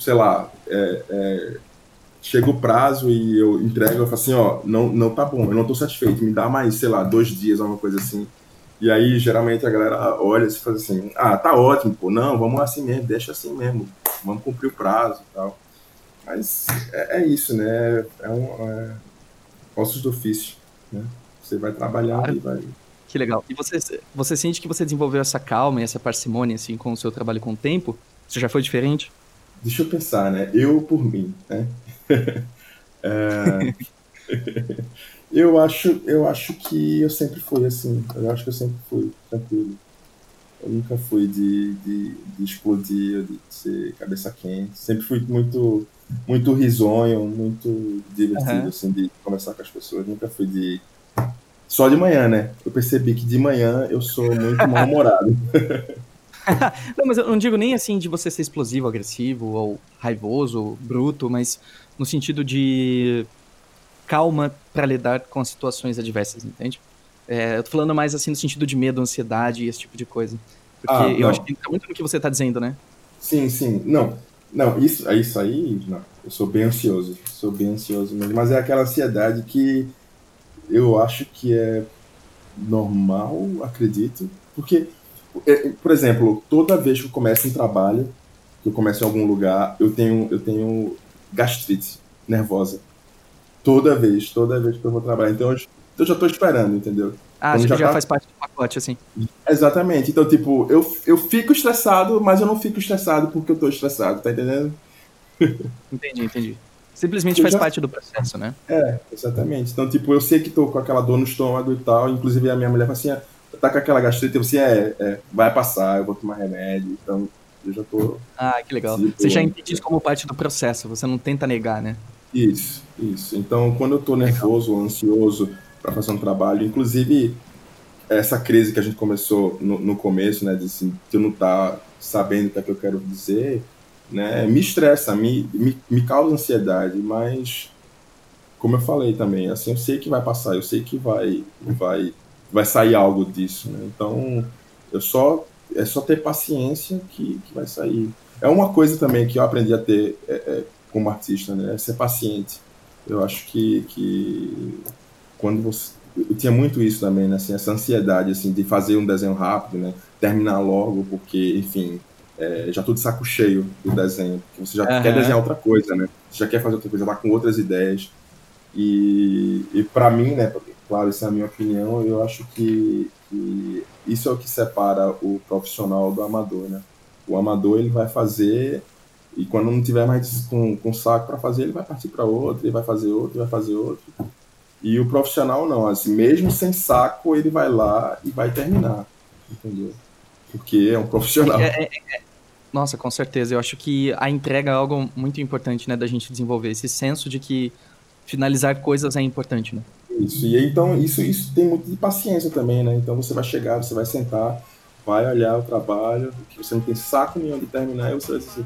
sei lá, é, é, chega o prazo e eu entrego, eu falo assim, ó, não, não tá bom, eu não tô satisfeito, me dá mais, sei lá, dois dias, alguma coisa assim. E aí, geralmente, a galera olha e faz assim, ah, tá ótimo, pô, não, vamos assim mesmo, deixa assim mesmo, vamos cumprir o prazo e tal. Mas é, é isso, né? É um. É, ossos do ofício, né? Você vai trabalhar e vai. Que legal. E você, você sente que você desenvolveu essa calma e essa parcimônia, assim, com o seu trabalho com o tempo? Isso já foi diferente? deixa eu pensar, né? Eu por mim, né? É, eu acho, eu acho que eu sempre fui assim. Eu acho que eu sempre fui tranquilo. Eu nunca fui de, de, de explodir, de ser cabeça quente. Sempre fui muito, muito risonho, muito divertido, Aham. assim, de conversar com as pessoas. Nunca fui de. Só de manhã, né? Eu percebi que de manhã eu sou muito mal-humorado. Não, mas eu não digo nem assim de você ser explosivo, agressivo, ou raivoso, ou bruto, mas no sentido de calma pra lidar com as situações adversas, entende? É, eu tô falando mais assim no sentido de medo, ansiedade e esse tipo de coisa. Porque Ah, eu acho que entra muito no que você tá dizendo, né? Sim, sim. Não, não, isso, isso aí, não. Eu sou bem ansioso. Sou bem ansioso mesmo. Mas é aquela ansiedade que eu acho que é normal, acredito. Porque, é, por exemplo, toda vez que eu começo um trabalho, que eu começo em algum lugar, eu tenho, eu tenho gastrite nervosa. Toda vez, toda vez que eu vou trabalhar. Então eu, eu já tô esperando, entendeu? Ah, acho já que já tá- faz parte do pacote, assim. Exatamente. Então, tipo, eu, eu fico estressado, mas eu não fico estressado porque eu tô estressado, tá entendendo? Entendi, entendi. Simplesmente Eu faz já- parte do processo, né? É, exatamente. Então, tipo, eu sei que tô com aquela dor no estômago e tal. Inclusive, a minha mulher fala assim: ah, tá com aquela gastrite. Eu assim, é, é, vai passar, eu vou tomar remédio. Então, eu já tô. Ah, que legal. Sim, Você já entende isso como parte do processo, você não tenta negar, né? Isso, isso. Então, quando eu tô nervoso ou ansioso para fazer um trabalho, inclusive essa crise que a gente começou no, no começo, né, de, assim, de eu não estar sabendo o que é que eu quero dizer, né, me estressa, me, me, me causa ansiedade, mas como eu falei também, assim, eu sei que vai passar, eu sei que vai, vai, vai sair algo disso, né? Então, eu só é só ter paciência que, que vai sair. É uma coisa também que eu aprendi a ter é, é, como artista, né? É ser paciente. Eu acho que, que quando você eu tinha muito isso também, né? Assim, essa ansiedade assim de fazer um desenho rápido, né? Terminar logo, porque, enfim, é, já tô de saco cheio do desenho, você já Aham. quer desenhar outra coisa, né? Você já quer fazer outra coisa, já tá com outras ideias. E, e para mim, né? Claro, essa é a minha opinião. Eu acho que, que isso é o que separa o profissional do amador, né? O amador ele vai fazer e quando não tiver mais com, com saco para fazer, ele vai partir para outro, ele vai fazer outro, vai fazer outro. E o profissional não, assim, mesmo sem saco, ele vai lá e vai terminar, entendeu? Porque é um profissional. É, é, é. Nossa, com certeza. Eu acho que a entrega é algo muito importante, né, da gente desenvolver. Esse senso de que finalizar coisas é importante, né? Isso. E aí, então, isso, isso tem muito de paciência também, né? Então você vai chegar, você vai sentar, vai olhar o trabalho, que você não tem saco nenhum de terminar, e você vai dizer,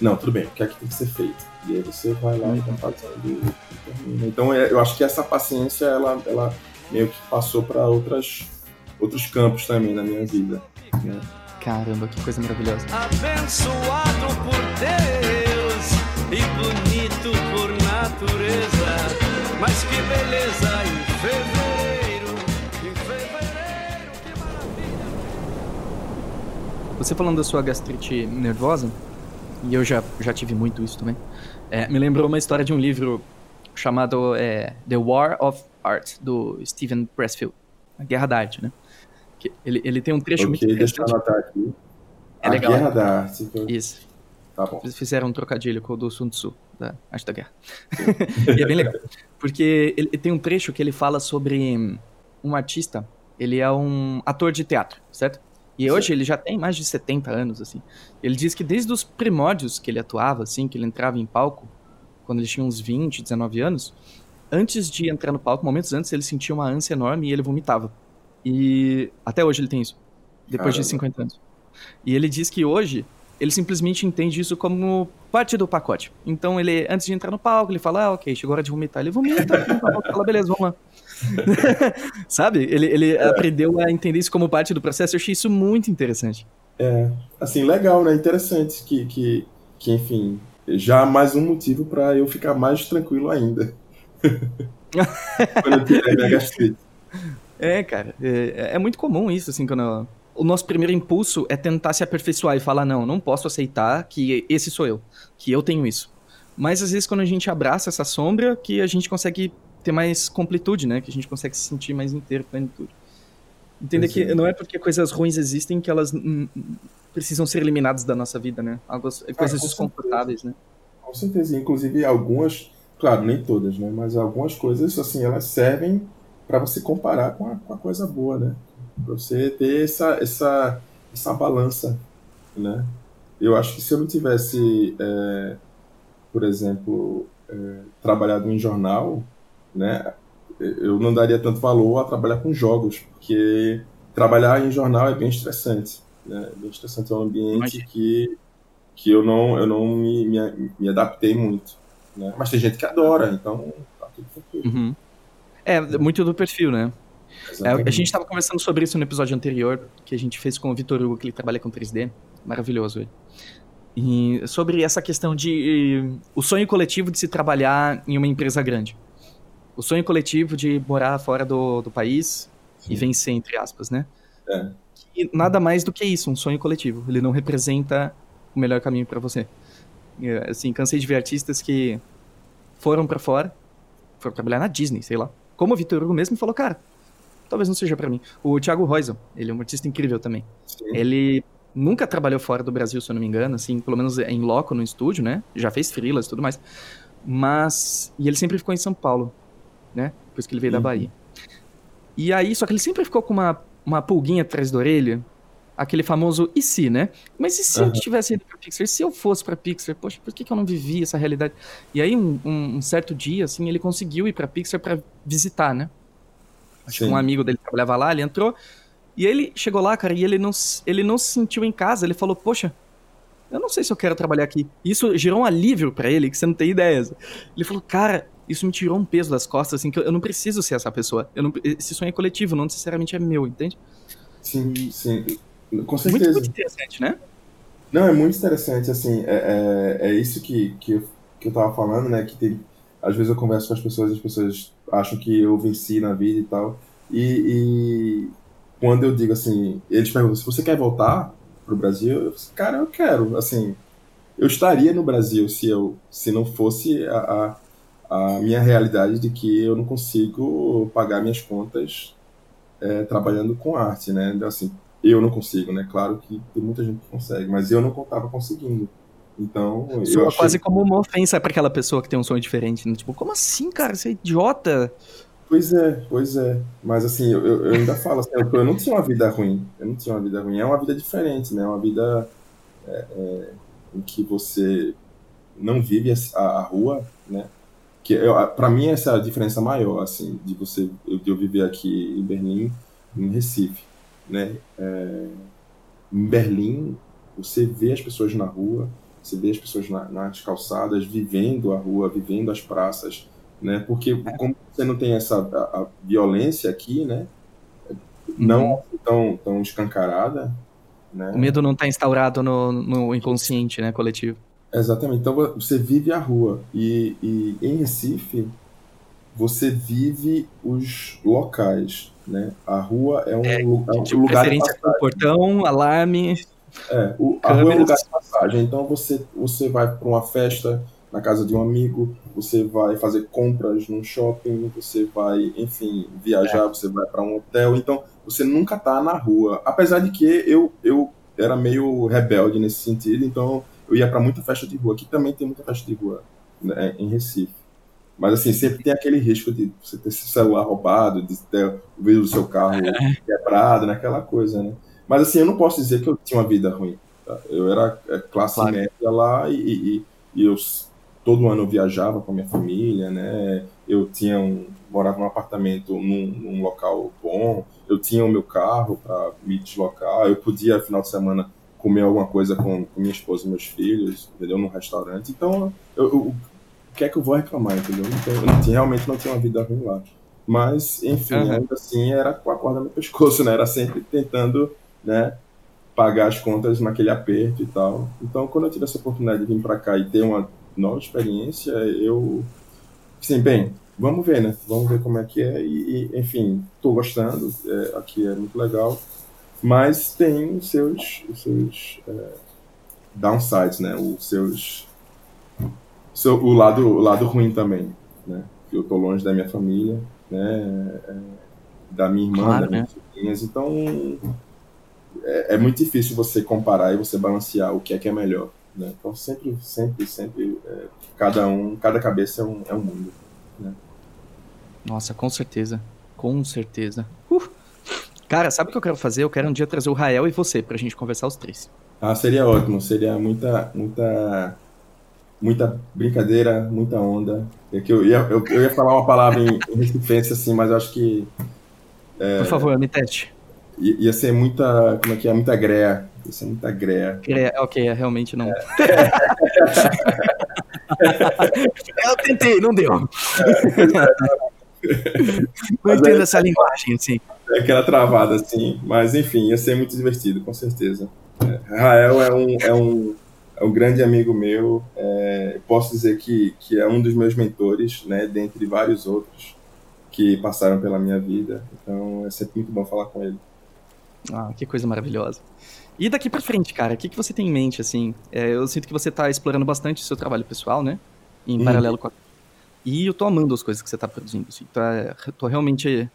não, tudo bem, o que é que tem que ser feito? E aí você vai lá e vai fazendo e termina. Então é, eu acho que essa paciência, ela, ela meio que passou para outras outros campos também na minha vida. né? Caramba, que coisa maravilhosa. Abençoado por Deus e bonito por natureza. Mas que beleza em fevereiro, em fevereiro, que maravilha. Você falando da sua gastrite nervosa, e eu já, já tive muito isso também, é, me lembrou uma história de um livro chamado é, The War of Art, do Stephen Pressfield, A Guerra da Arte, né? Ele, ele tem um trecho muito Ok, deixa eu anotar aqui. É a legal. Guerra da Arte. eu- Isso. Tá bom. Eles fizeram um trocadilho com o do Sun Tzu, da Arte da Guerra. e é bem legal. Porque ele tem um trecho que ele fala sobre um artista, ele é um ator de teatro, certo? E hoje ele já tem mais de 70 anos, assim. Ele diz que desde os primórdios que ele atuava, assim, que ele entrava em palco, quando ele tinha uns 20, 19 anos, antes de entrar no palco, momentos antes, ele sentia uma ânsia enorme e ele vomitava. E até hoje ele tem isso, depois de Caramba. 50 anos. E ele diz que hoje ele simplesmente entende isso como parte do pacote. Então ele, antes de entrar no palco, ele fala, ah, ok, chegou a hora de vomitar. Ele vomita, fala, beleza, vamos lá. Sabe? Ele, ele aprendeu a entender isso como parte do processo. Eu achei isso muito interessante. É, assim, legal, né? Interessante que, que, que enfim, já há mais um motivo para eu ficar mais tranquilo ainda. Quando eu tiver minha gastrite. É, cara, é, é muito comum isso, assim, quando... O nosso primeiro impulso é tentar se aperfeiçoar e falar, não, não posso aceitar que esse sou eu, que eu tenho isso. Mas às vezes quando a gente abraça essa sombra, que a gente consegue ter mais completude, né? Que a gente consegue se sentir mais inteiro, plenitude. Entender Pois que é. não é porque coisas ruins existem que elas precisam ser eliminados da nossa vida, né? Algumas coisas com desconfortáveis, né? Com certeza, inclusive algumas, claro, nem todas, né? Mas algumas coisas, assim, elas servem para você comparar com a, com a coisa boa, né? Para você ter essa, essa, essa balança, né? Eu acho que se eu não tivesse, é, por exemplo, é, trabalhado em jornal, né? Eu não daria tanto valor a trabalhar com jogos, porque trabalhar em jornal é bem estressante, né? Bem estressante, é um ambiente que que eu não eu não me, me, me adaptei muito, né? Mas tem gente que adora, então tá tudo tranquilo. Uhum. É, muito do perfil, né? É, a gente estava conversando sobre isso no episódio anterior, que a gente fez com o Vitor Hugo, que ele trabalha com 3D. Maravilhoso ele. E sobre essa questão de. O sonho coletivo de se trabalhar em uma empresa grande. O sonho coletivo de morar fora do, do país e vencer, entre aspas, né? É. E nada mais do que isso, um sonho coletivo. Ele não representa o melhor caminho para você. É, Assim, cansei de ver artistas que foram para fora, foram trabalhar na Disney, sei lá. Como o Vitor Hugo mesmo falou, cara, talvez não seja para mim. O Thiago Reusel, ele é um artista incrível também. Sim. Ele nunca trabalhou fora do Brasil, se eu não me engano, assim, pelo menos em loco no estúdio, né? Já fez freelas e tudo mais. Mas. E ele sempre ficou em São Paulo, né? Depois que ele veio da Uhum. Bahia. E aí, só que ele sempre ficou com uma, uma pulguinha atrás da orelha. Aquele famoso e se, né? Mas e se eu Aham. tivesse ido pra Pixar? E se eu fosse pra Pixar? Poxa, por que, que eu não vivi essa realidade? E aí, um, um- certo dia, assim, ele conseguiu ir pra Pixar pra visitar, né? Acho que um amigo dele trabalhava lá, ele entrou. E ele chegou lá, cara, e ele não, ele não se sentiu em casa. Ele falou, poxa, eu não sei se eu quero trabalhar aqui. Isso gerou um alívio pra ele, que você não tem ideia. Ele falou, cara, isso me tirou um peso das costas, assim, que eu, eu não preciso ser essa pessoa. Eu não, esse sonho é coletivo, não necessariamente é meu, entende? Sim, sim. Com Muito, certeza. muito interessante, né? Não, é muito interessante, assim, é, é, é isso que, que, eu, que eu tava falando, né, que tem, às vezes eu converso com as pessoas e as pessoas acham que eu venci na vida e tal, e, e quando eu digo assim, eles perguntam, se você quer voltar pro Brasil, eu falo, cara, eu quero, assim, eu estaria no Brasil se eu, se não fosse a, a, a minha realidade de que eu não consigo pagar minhas contas é, trabalhando com arte, né, então, assim, eu não consigo, né? Claro que tem muita gente que consegue, mas eu não estava conseguindo. Então, eu Soa achei... quase como uma ofensa pra aquela pessoa que tem um sonho diferente, né? Tipo, como assim, cara? Você é idiota? Pois é, pois é. Mas assim, eu, eu ainda falo assim, eu, eu não tinha uma vida ruim. Eu não tinha uma vida ruim. É uma vida diferente, né? É uma vida é, é, em que você não vive a, a rua, né? Que eu, para mim essa é a diferença maior, assim, de você eu, de eu viver aqui em Berlim, em Recife, né? É, em Berlim, você vê as pessoas na rua, você vê as pessoas na, nas calçadas vivendo a rua, vivendo as praças, né? Porque como você não tem essa a, a violência aqui, né? Não tão, tão escancarada, né? O medo não tá instaurado no, no inconsciente, né, coletivo. Exatamente. Então você vive a rua e, e em Recife você vive os locais, né? A rua é um, lu- é um De lugar de passagem. portão, alarme. É, o, a rua é um lugar de passagem. Então você, você vai para uma festa na casa de um amigo, você vai fazer compras num shopping, você vai, enfim, viajar, você vai para um hotel. Então você nunca tá na rua. Apesar de que eu, eu era meio rebelde nesse sentido, então eu ia para muita festa de rua. Aqui também tem muita festa de rua né, em Recife. Mas assim, sempre tem aquele risco de você ter seu celular roubado, de ter o vidro do seu carro quebrado, naquela coisa, né? Mas assim, eu não posso dizer que eu tinha uma vida ruim. tá? Eu era é, classe Claro. média lá e, e- e eu todo ano eu viajava com a minha família, né? Eu tinha um, morava num apartamento num, num local bom, eu tinha o meu carro para me deslocar, eu podia final de semana comer alguma coisa com, com minha esposa e meus filhos, entendeu? Num restaurante. Então, eu, eu- o que é que eu vou reclamar, entendeu? Eu não tenho- eu não tinha- realmente não tinha uma vida ruim lá. Mas, enfim, Aham. ainda assim era com a corda no pescoço, né? Era sempre tentando, né, pagar as contas naquele aperto e tal. Então, quando eu tive essa oportunidade de vir para cá e ter uma nova experiência, eu, assim, bem, vamos ver, né? Vamos ver como é que é e, e, enfim, tô gostando. é, aqui é muito legal, mas tem os seus, os seus é, downsides, né? Os seus, seu, o lado, o lado ruim também, né? Que eu tô longe da minha família, né? É, da minha irmã, Claro, das minhas sobrinhas, então é, é muito difícil você comparar e você balancear o que é que é melhor. Né? Então sempre, sempre, sempre, é, cada um, cada cabeça é um, é um mundo. Né? Nossa, com certeza. Com certeza. Uh! Cara, sabe o que eu quero fazer? Eu quero um dia trazer o Rael e você pra gente conversar os três. Ah, seria ótimo. Seria muita, muita, muita brincadeira, muita onda. É que eu ia, eu, eu ia falar uma palavra em, em recifense, assim, mas eu acho que Por favor, me teste. ia, ia ser muita, como é que é? Muita greia. Ia ser muita greia. É, ok, é, realmente não. eu tentei, não deu. não entendo essa linguagem, assim. É aquela travada, assim. Mas, enfim, ia ser muito divertido, com certeza. É, Rael é um, é um, é um grande amigo meu. é, posso dizer que, que é um dos meus mentores, né? Dentre vários outros que passaram pela minha vida. Então, é sempre muito bom falar com ele. Ah, que coisa maravilhosa. E daqui pra frente, cara, o que, que você tem em mente, assim? É, eu sinto que você tá explorando bastante o seu trabalho pessoal, né? Em Uhum. paralelo com a... E eu tô amando as coisas que você tá produzindo, assim. Tá, tô realmente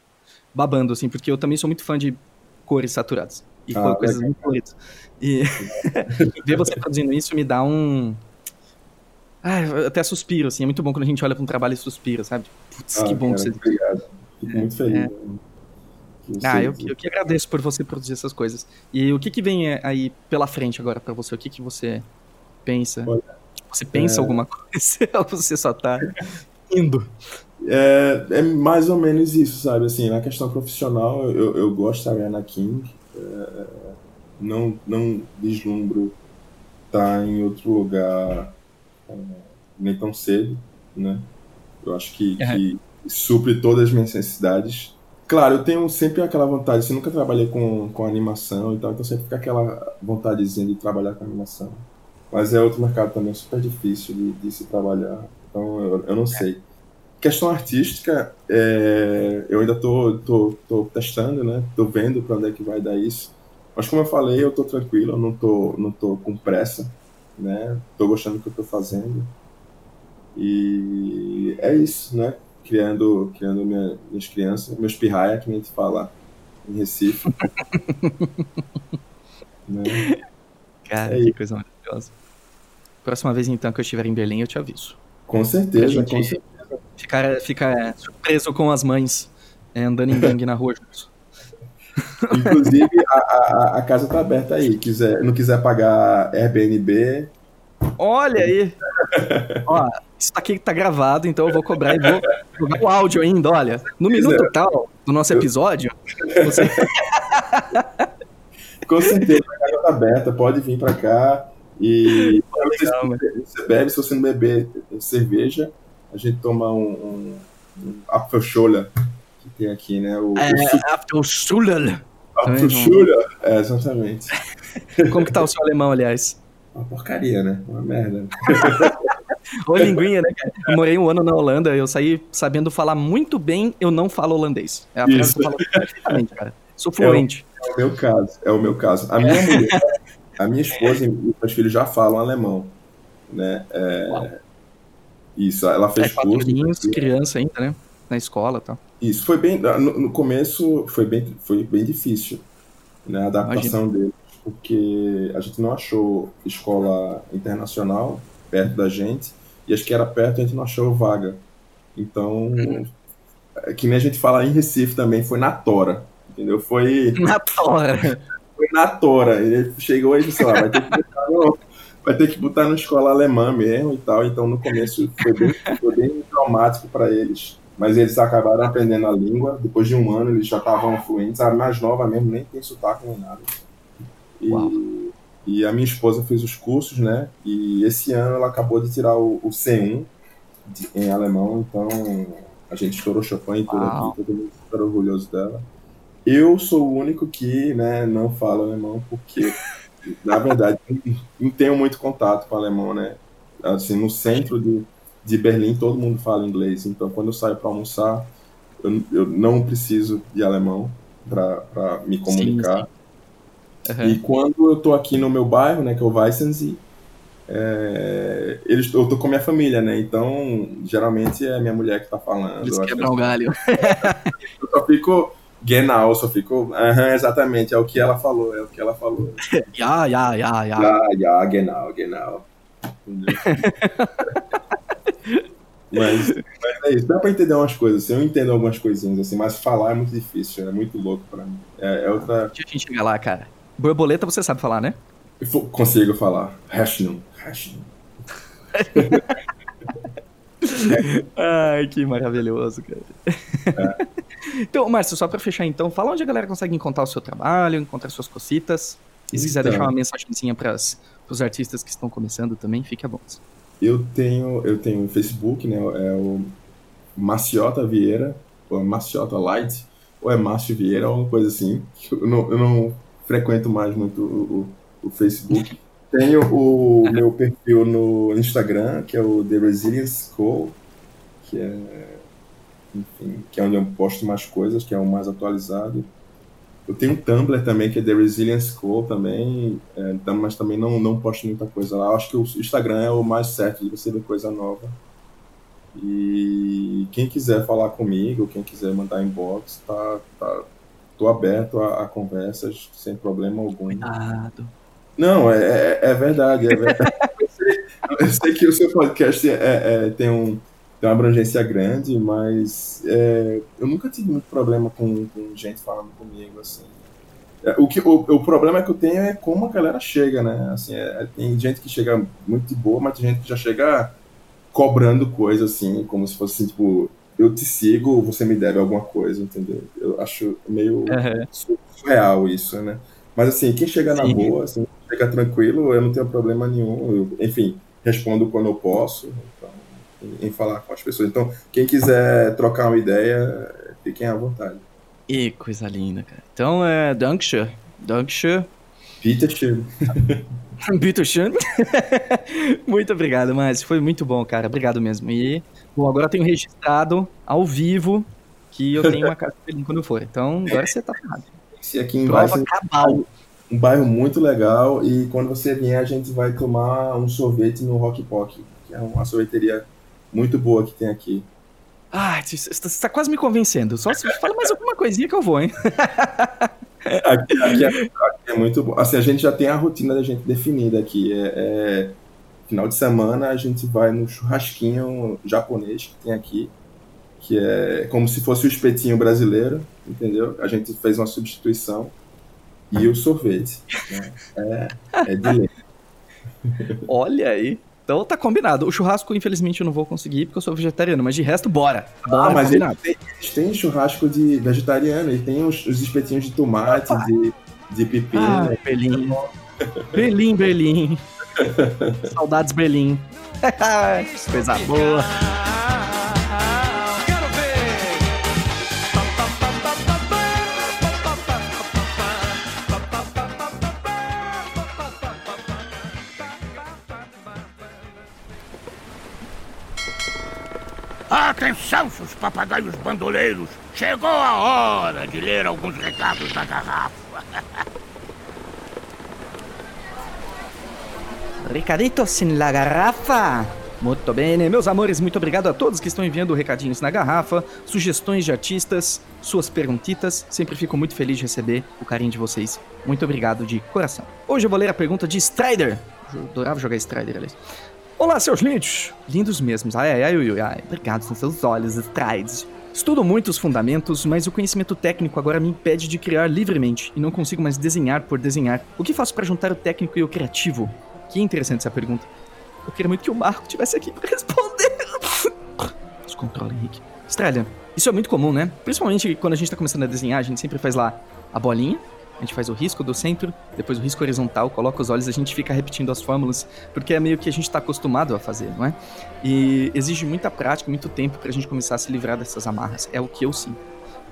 babando, assim, porque eu também sou muito fã de cores saturadas. E Ah, co- coisas muito coloridas. E ver você produzindo isso me dá um... Eu até suspiro, assim. É muito bom quando a gente olha pra um trabalho e suspira, sabe? Putz, que Ah, bom cara, que você... Obrigado. Fico muito feliz. né? Que você- Ah, eu, que- eu que agradeço por você produzir essas coisas. E o que que vem é, aí pela frente agora pra você? O que que você pensa? Olha, Você pensa é- alguma coisa ou você só tá indo? É, é mais ou menos isso, sabe? Assim, na questão profissional, eu, eu gosto de trabalhar na King. É, não, não vislumbro estar em outro lugar é, nem tão cedo, né? Eu acho que, Uhum. que supre todas as minhas necessidades. Claro, eu tenho sempre aquela vontade, assim, nunca trabalhei com, com animação e tal, então sempre fica aquela vontadezinha de trabalhar com animação. Mas é outro mercado também super difícil de, de se trabalhar, então eu, eu não sei. Questão artística, é, eu ainda tô, tô, tô testando, né? Tô vendo para onde é que vai dar isso. Mas como eu falei, eu tô tranquilo, eu não tô, não tô com pressa, né? Tô gostando do que eu tô fazendo. E é isso, né? Criando, criando minha- minhas crianças, meus pirraia, que a gente fala em Recife. né? Cara, É que coisa maravilhosa. Próxima vez, então, que eu estiver em Berlim, eu te aviso. Com certeza, gente- com certeza. Ficar, ficar surpreso com as mães é, andando em gangue na rua juntos. Inclusive, a, a, a casa tá aberta aí. Quiser, não quiser pagar Airbnb, Olha aí! Ó, isso aqui tá gravado, então eu vou cobrar e vou jogar o áudio ainda, olha. No minuto tal do nosso episódio, você Com certeza, a casa tá aberta, pode vir pra cá. E você, legal, mano. você bebe, se você não beber cerveja, a gente toma um, um, um Apfelschorle, que tem aqui, né? O, É, o. Apfelschorle. É, exatamente. Como que tá o seu alemão, aliás? Uma porcaria, né? Uma merda. Ô, linguinha, né, cara? Eu morei um ano na Holanda, eu saí sabendo falar muito bem, eu não falo holandês. É a frase que eu falo perfeitamente, cara. Sou fluente. É o meu caso, é o meu caso. A minha mulher, a minha esposa e meus filhos já falam alemão, né? É, Uau. Isso, ela É, fez quatro curso. aninhos, criança ainda, né? Na escola e tal. Isso foi bem no, no começo foi bem foi bem difícil, né, a adaptação deles, porque a gente não achou escola internacional perto da gente e as que era perto a gente não achou vaga. Então, é que nem a gente fala em Recife também, foi na tora, entendeu? Foi Na hora. foi na tora. Ele chegou e disse, ó, vai ter que no, vai ter que botar na escola alemã mesmo e tal. Então no começo foi bem, foi bem traumático para eles. Mas eles acabaram aprendendo a língua. Depois de um ano eles já estavam fluentes. A mais nova mesmo nem tem sotaque nem nada. Uau. E, e a minha esposa fez os cursos, né? E esse ano ela acabou de tirar o, o C1 de- em alemão. Então a gente estourou Chopin e tudo Uau. aqui. Todo mundo super orgulhoso dela. Eu sou o único que né, não fala alemão porque, na verdade, não- tenho muito contato com alemão, né? Assim, no centro de, de Berlim todo mundo fala inglês, então quando eu saio para almoçar, eu, eu não preciso de alemão para me comunicar. Aham. E quando eu tô aqui no meu bairro, né, que é o Weissensee, é, eles, eu tô com a minha família, né? Então, geralmente é a minha mulher que tá falando. Eles quebram o galho. eu só fico Genau, só ficou. Aham, exatamente, é o que ela falou, é o que ela falou. Ya, ya, ya, ya. Ah, ja, genau, genau. Mas, mas é isso, dá pra entender umas coisas, assim, eu entendo algumas coisinhas, assim, mas falar é muito difícil, é muito louco pra mim. É, é outra. Deixa a gente chegar lá, cara. Borboleta você sabe falar, né? Eu consigo falar. Rechnung, Rechnung. Ai, que maravilhoso, cara. Então, Márcio, só pra fechar então, fala onde a galera consegue encontrar o seu trabalho, encontrar suas cocitas. E se quiser Então. deixar uma mensagenzinha pras, pros artistas que estão começando também, fique à vontade. Eu tenho, eu tenho o Facebook, né? É o Maciota Vieira, ou é Maciota Light, ou é Márcio Vieira, alguma coisa assim. Eu não, eu não frequento mais muito o, o- o Facebook. Tenho o meu perfil no Instagram, que é o The Resilience Co., que é, enfim, que é onde eu posto mais coisas, que é o mais atualizado. Eu tenho um Tumblr também, que é The Resilience Co. também, é, mas também não, não posto muita coisa lá. Eu acho que o Instagram é o mais certo de você ver coisa nova. E quem quiser falar comigo, quem quiser mandar inbox, tá, tá, tô aberto a, a conversas sem problema algum. Cuidado. Não, é, é, é verdade, é verdade. eu, sei, eu sei que o seu podcast é, é- tem, um, tem uma abrangência grande, mas é, eu nunca tive muito problema com, com gente falando comigo, assim. É, o, que, o, o problema que eu tenho é como a galera chega, né? Assim, é- tem gente que chega muito de boa, mas tem gente que já chega cobrando coisa, assim, como se fosse, assim, tipo, eu te sigo, você me deve alguma coisa, entendeu? Eu acho meio su- surreal isso, né? Mas assim, quem chega na Sim. boa, assim, chega tranquilo, eu não tenho problema nenhum. Eu, enfim, respondo quando eu posso, em, em falar com as pessoas. Então, quem quiser trocar uma ideia, fiquem à vontade. E coisa linda, cara. Então, é. Dankeschön. Dankeschön. Peter Schill. Bitterschön. muito obrigado, Márcio. Foi muito bom, cara. Obrigado mesmo. E, bom, agora eu tenho registrado ao vivo que eu tenho uma casa Berlim quando eu for. Então, agora você tá ferrado. Esse aqui em Prova cabal. um bairro muito legal e quando você vier a gente vai tomar um sorvete no Rock Pock, que é uma sorveteria muito boa que tem aqui. Ah, você tá quase me convencendo. Só se fala mais alguma coisinha que eu vou, hein? Aqui, aqui é, aqui é muito bom. Assim, a gente já tem a rotina da gente definida aqui. É, é, final de semana a gente vai no churrasquinho japonês que tem aqui, que é como se fosse o espetinho brasileiro, entendeu? A gente fez uma substituição e o sorvete. né? É, é de lei. Olha aí. Então tá combinado. O churrasco, infelizmente, eu não vou conseguir porque eu sou vegetariano, mas de resto, bora. Bora, Ah, mas eles têm, eles têm churrasco de vegetariano, e tem os, os espetinhos de tomate, de, de pepino. Ah, Berlim. Berlim, Berlim. Saudades, Berlim. Coisa boa. Atenção, seus papagaios bandoleiros! Chegou a hora de ler alguns recados da garrafa. Recaditos in la garrafa. Muito bem, meus amores, muito obrigado a todos que estão enviando recadinhos na garrafa, sugestões de artistas, suas perguntitas. Sempre fico muito feliz de receber o carinho de vocês. Muito obrigado de coração. Hoje eu vou ler a pergunta de Strider. Eu adorava jogar Strider, aliás. Olá, seus lindos! Lindos mesmos. Ai, ai, ai, ai, ai. Obrigado, são seus olhos, Strides. Estudo muito os fundamentos, mas o conhecimento técnico agora me impede de criar livremente e não consigo mais desenhar por desenhar. O que faço para juntar o técnico e o criativo? Que interessante essa pergunta. Eu queria muito que o Marco tivesse aqui para responder. Descontrola, Henrique. Estralha, isso é muito comum, né? Principalmente quando a gente tá começando a desenhar, a gente sempre faz lá a bolinha, a gente faz o risco do centro, depois o risco horizontal, coloca os olhos, a gente fica repetindo as fórmulas, porque é meio que a gente tá acostumado a fazer, não é? E exige muita prática, muito tempo pra gente começar a se livrar dessas amarras. É o que eu sinto.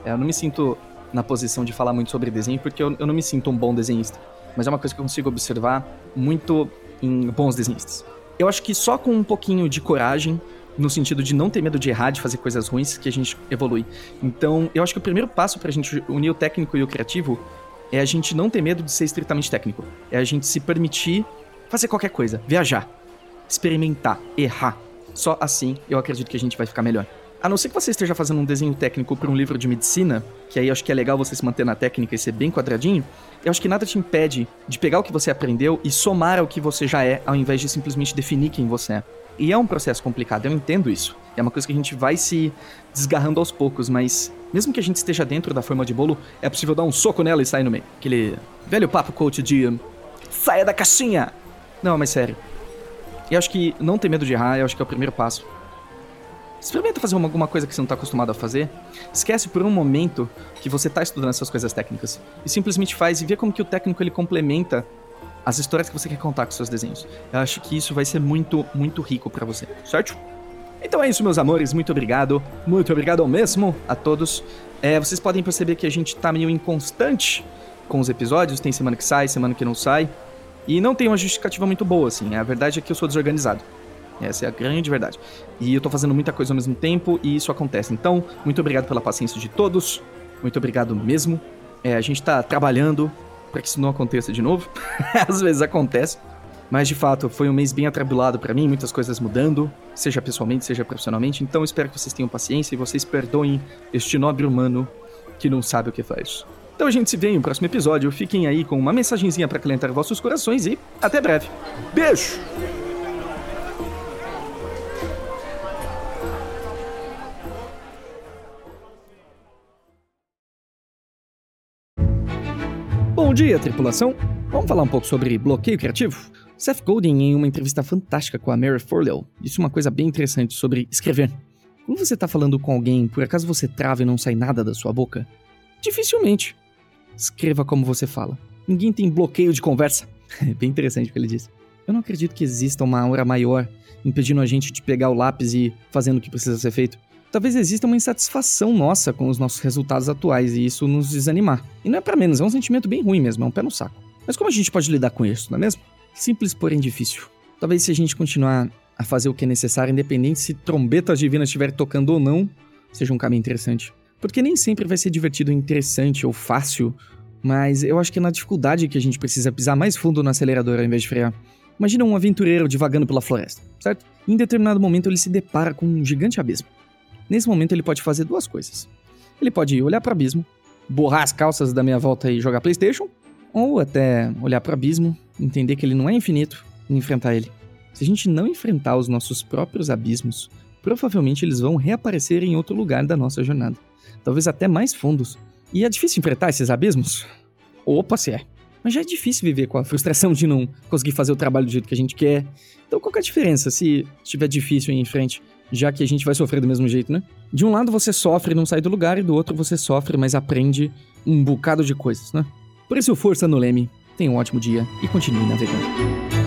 É, Eu não me sinto na posição de falar muito sobre desenho, porque eu, eu não me sinto um bom desenhista. Mas é uma coisa que eu consigo observar muito em bons desenhistas. Eu acho que só com um pouquinho de coragem, no sentido de não ter medo de errar, de fazer coisas ruins, que a gente evolui. Então, eu acho que o primeiro passo pra gente unir o técnico e o criativo é a gente não ter medo de ser estritamente técnico. É a gente se permitir fazer qualquer coisa, viajar, experimentar, errar. Só assim eu acredito que a gente vai ficar melhor. A não ser que você esteja fazendo um desenho técnico para um livro de medicina, que aí eu acho que é legal você se manter na técnica e ser bem quadradinho, eu acho que nada te impede de pegar o que você aprendeu e somar ao que você já é, ao invés de simplesmente definir quem você é. E é um processo complicado, eu entendo isso. É uma coisa que a gente vai se desgarrando aos poucos, mas mesmo que a gente esteja dentro da forma de bolo, é possível dar um soco nela e sair no meio. Aquele velho papo coach de saia da caixinha! Não, mas sério. Eu acho que não ter medo de errar, eu acho que é o primeiro passo. Experimenta fazer uma, alguma coisa que você não está acostumado a fazer. Esquece por um momento que você está estudando essas coisas técnicas. E simplesmente faz e vê como que o técnico ele complementa as histórias que você quer contar com seus desenhos. Eu acho que isso vai ser muito, muito rico para você, certo? Então é isso, meus amores. Muito obrigado. Muito obrigado mesmo a todos. É, vocês podem perceber que a gente tá meio inconstante com os episódios. Tem semana que sai, semana que não sai. E não tem uma justificativa muito boa, assim. A verdade é que eu sou desorganizado. Essa é a grande verdade. E eu tô fazendo muita coisa ao mesmo tempo e isso acontece. Então, muito obrigado pela paciência de todos. Muito obrigado mesmo. É, a gente tá trabalhando para que isso não aconteça de novo. Às vezes acontece. Mas de fato, foi um mês bem atribulado para mim, muitas coisas mudando, seja pessoalmente, seja profissionalmente. Então espero que vocês tenham paciência e vocês perdoem este nobre humano que não sabe o que faz. Então a gente se vê em um próximo episódio. Fiquem aí com uma mensagenzinha para acalentar vossos corações e até breve. Beijo! Bom dia, tripulação! Vamos falar um pouco sobre bloqueio criativo? Seth Godin, em uma entrevista fantástica com a Mary Forleo, disse uma coisa bem interessante sobre escrever. Quando você está falando com alguém, por acaso você trava e não sai nada da sua boca? Dificilmente. Escreva como você fala. Ninguém tem bloqueio de conversa. É bem interessante o que ele disse. Eu não acredito que exista uma aura maior impedindo a gente de pegar o lápis e fazendo o que precisa ser feito talvez exista uma insatisfação nossa com os nossos resultados atuais e isso nos desanimar. E não é para menos, é um sentimento bem ruim mesmo, é um pé no saco. Mas como a gente pode lidar com isso, não é mesmo? Simples, porém difícil. Talvez se a gente continuar a fazer o que é necessário, independente se trombetas divinas estiverem tocando ou não, seja um caminho interessante. Porque nem sempre vai ser divertido, interessante ou fácil, mas eu acho que é na dificuldade que a gente precisa pisar mais fundo no acelerador ao invés de frear. Imagina um aventureiro divagando pela floresta, certo? Em determinado momento ele se depara com um gigante abismo. Nesse momento ele pode fazer duas coisas. Ele pode olhar para o abismo, borrar as calças da minha volta e jogar PlayStation, ou até olhar para o abismo, entender que ele não é infinito e enfrentar ele. Se a gente não enfrentar os nossos próprios abismos, provavelmente eles vão reaparecer em outro lugar da nossa jornada, talvez até mais fundos. E é difícil enfrentar esses abismos? Opa, se é. Mas já é difícil viver com a frustração de não conseguir fazer o trabalho do jeito que a gente quer. Então qual é a diferença se estiver difícil em frente? já que a gente vai sofrer do mesmo jeito, né? De um lado você sofre e não sai do lugar, e do outro você sofre, mas aprende um bocado de coisas, né? Por isso, força no leme, tenha um ótimo dia e continue navegando.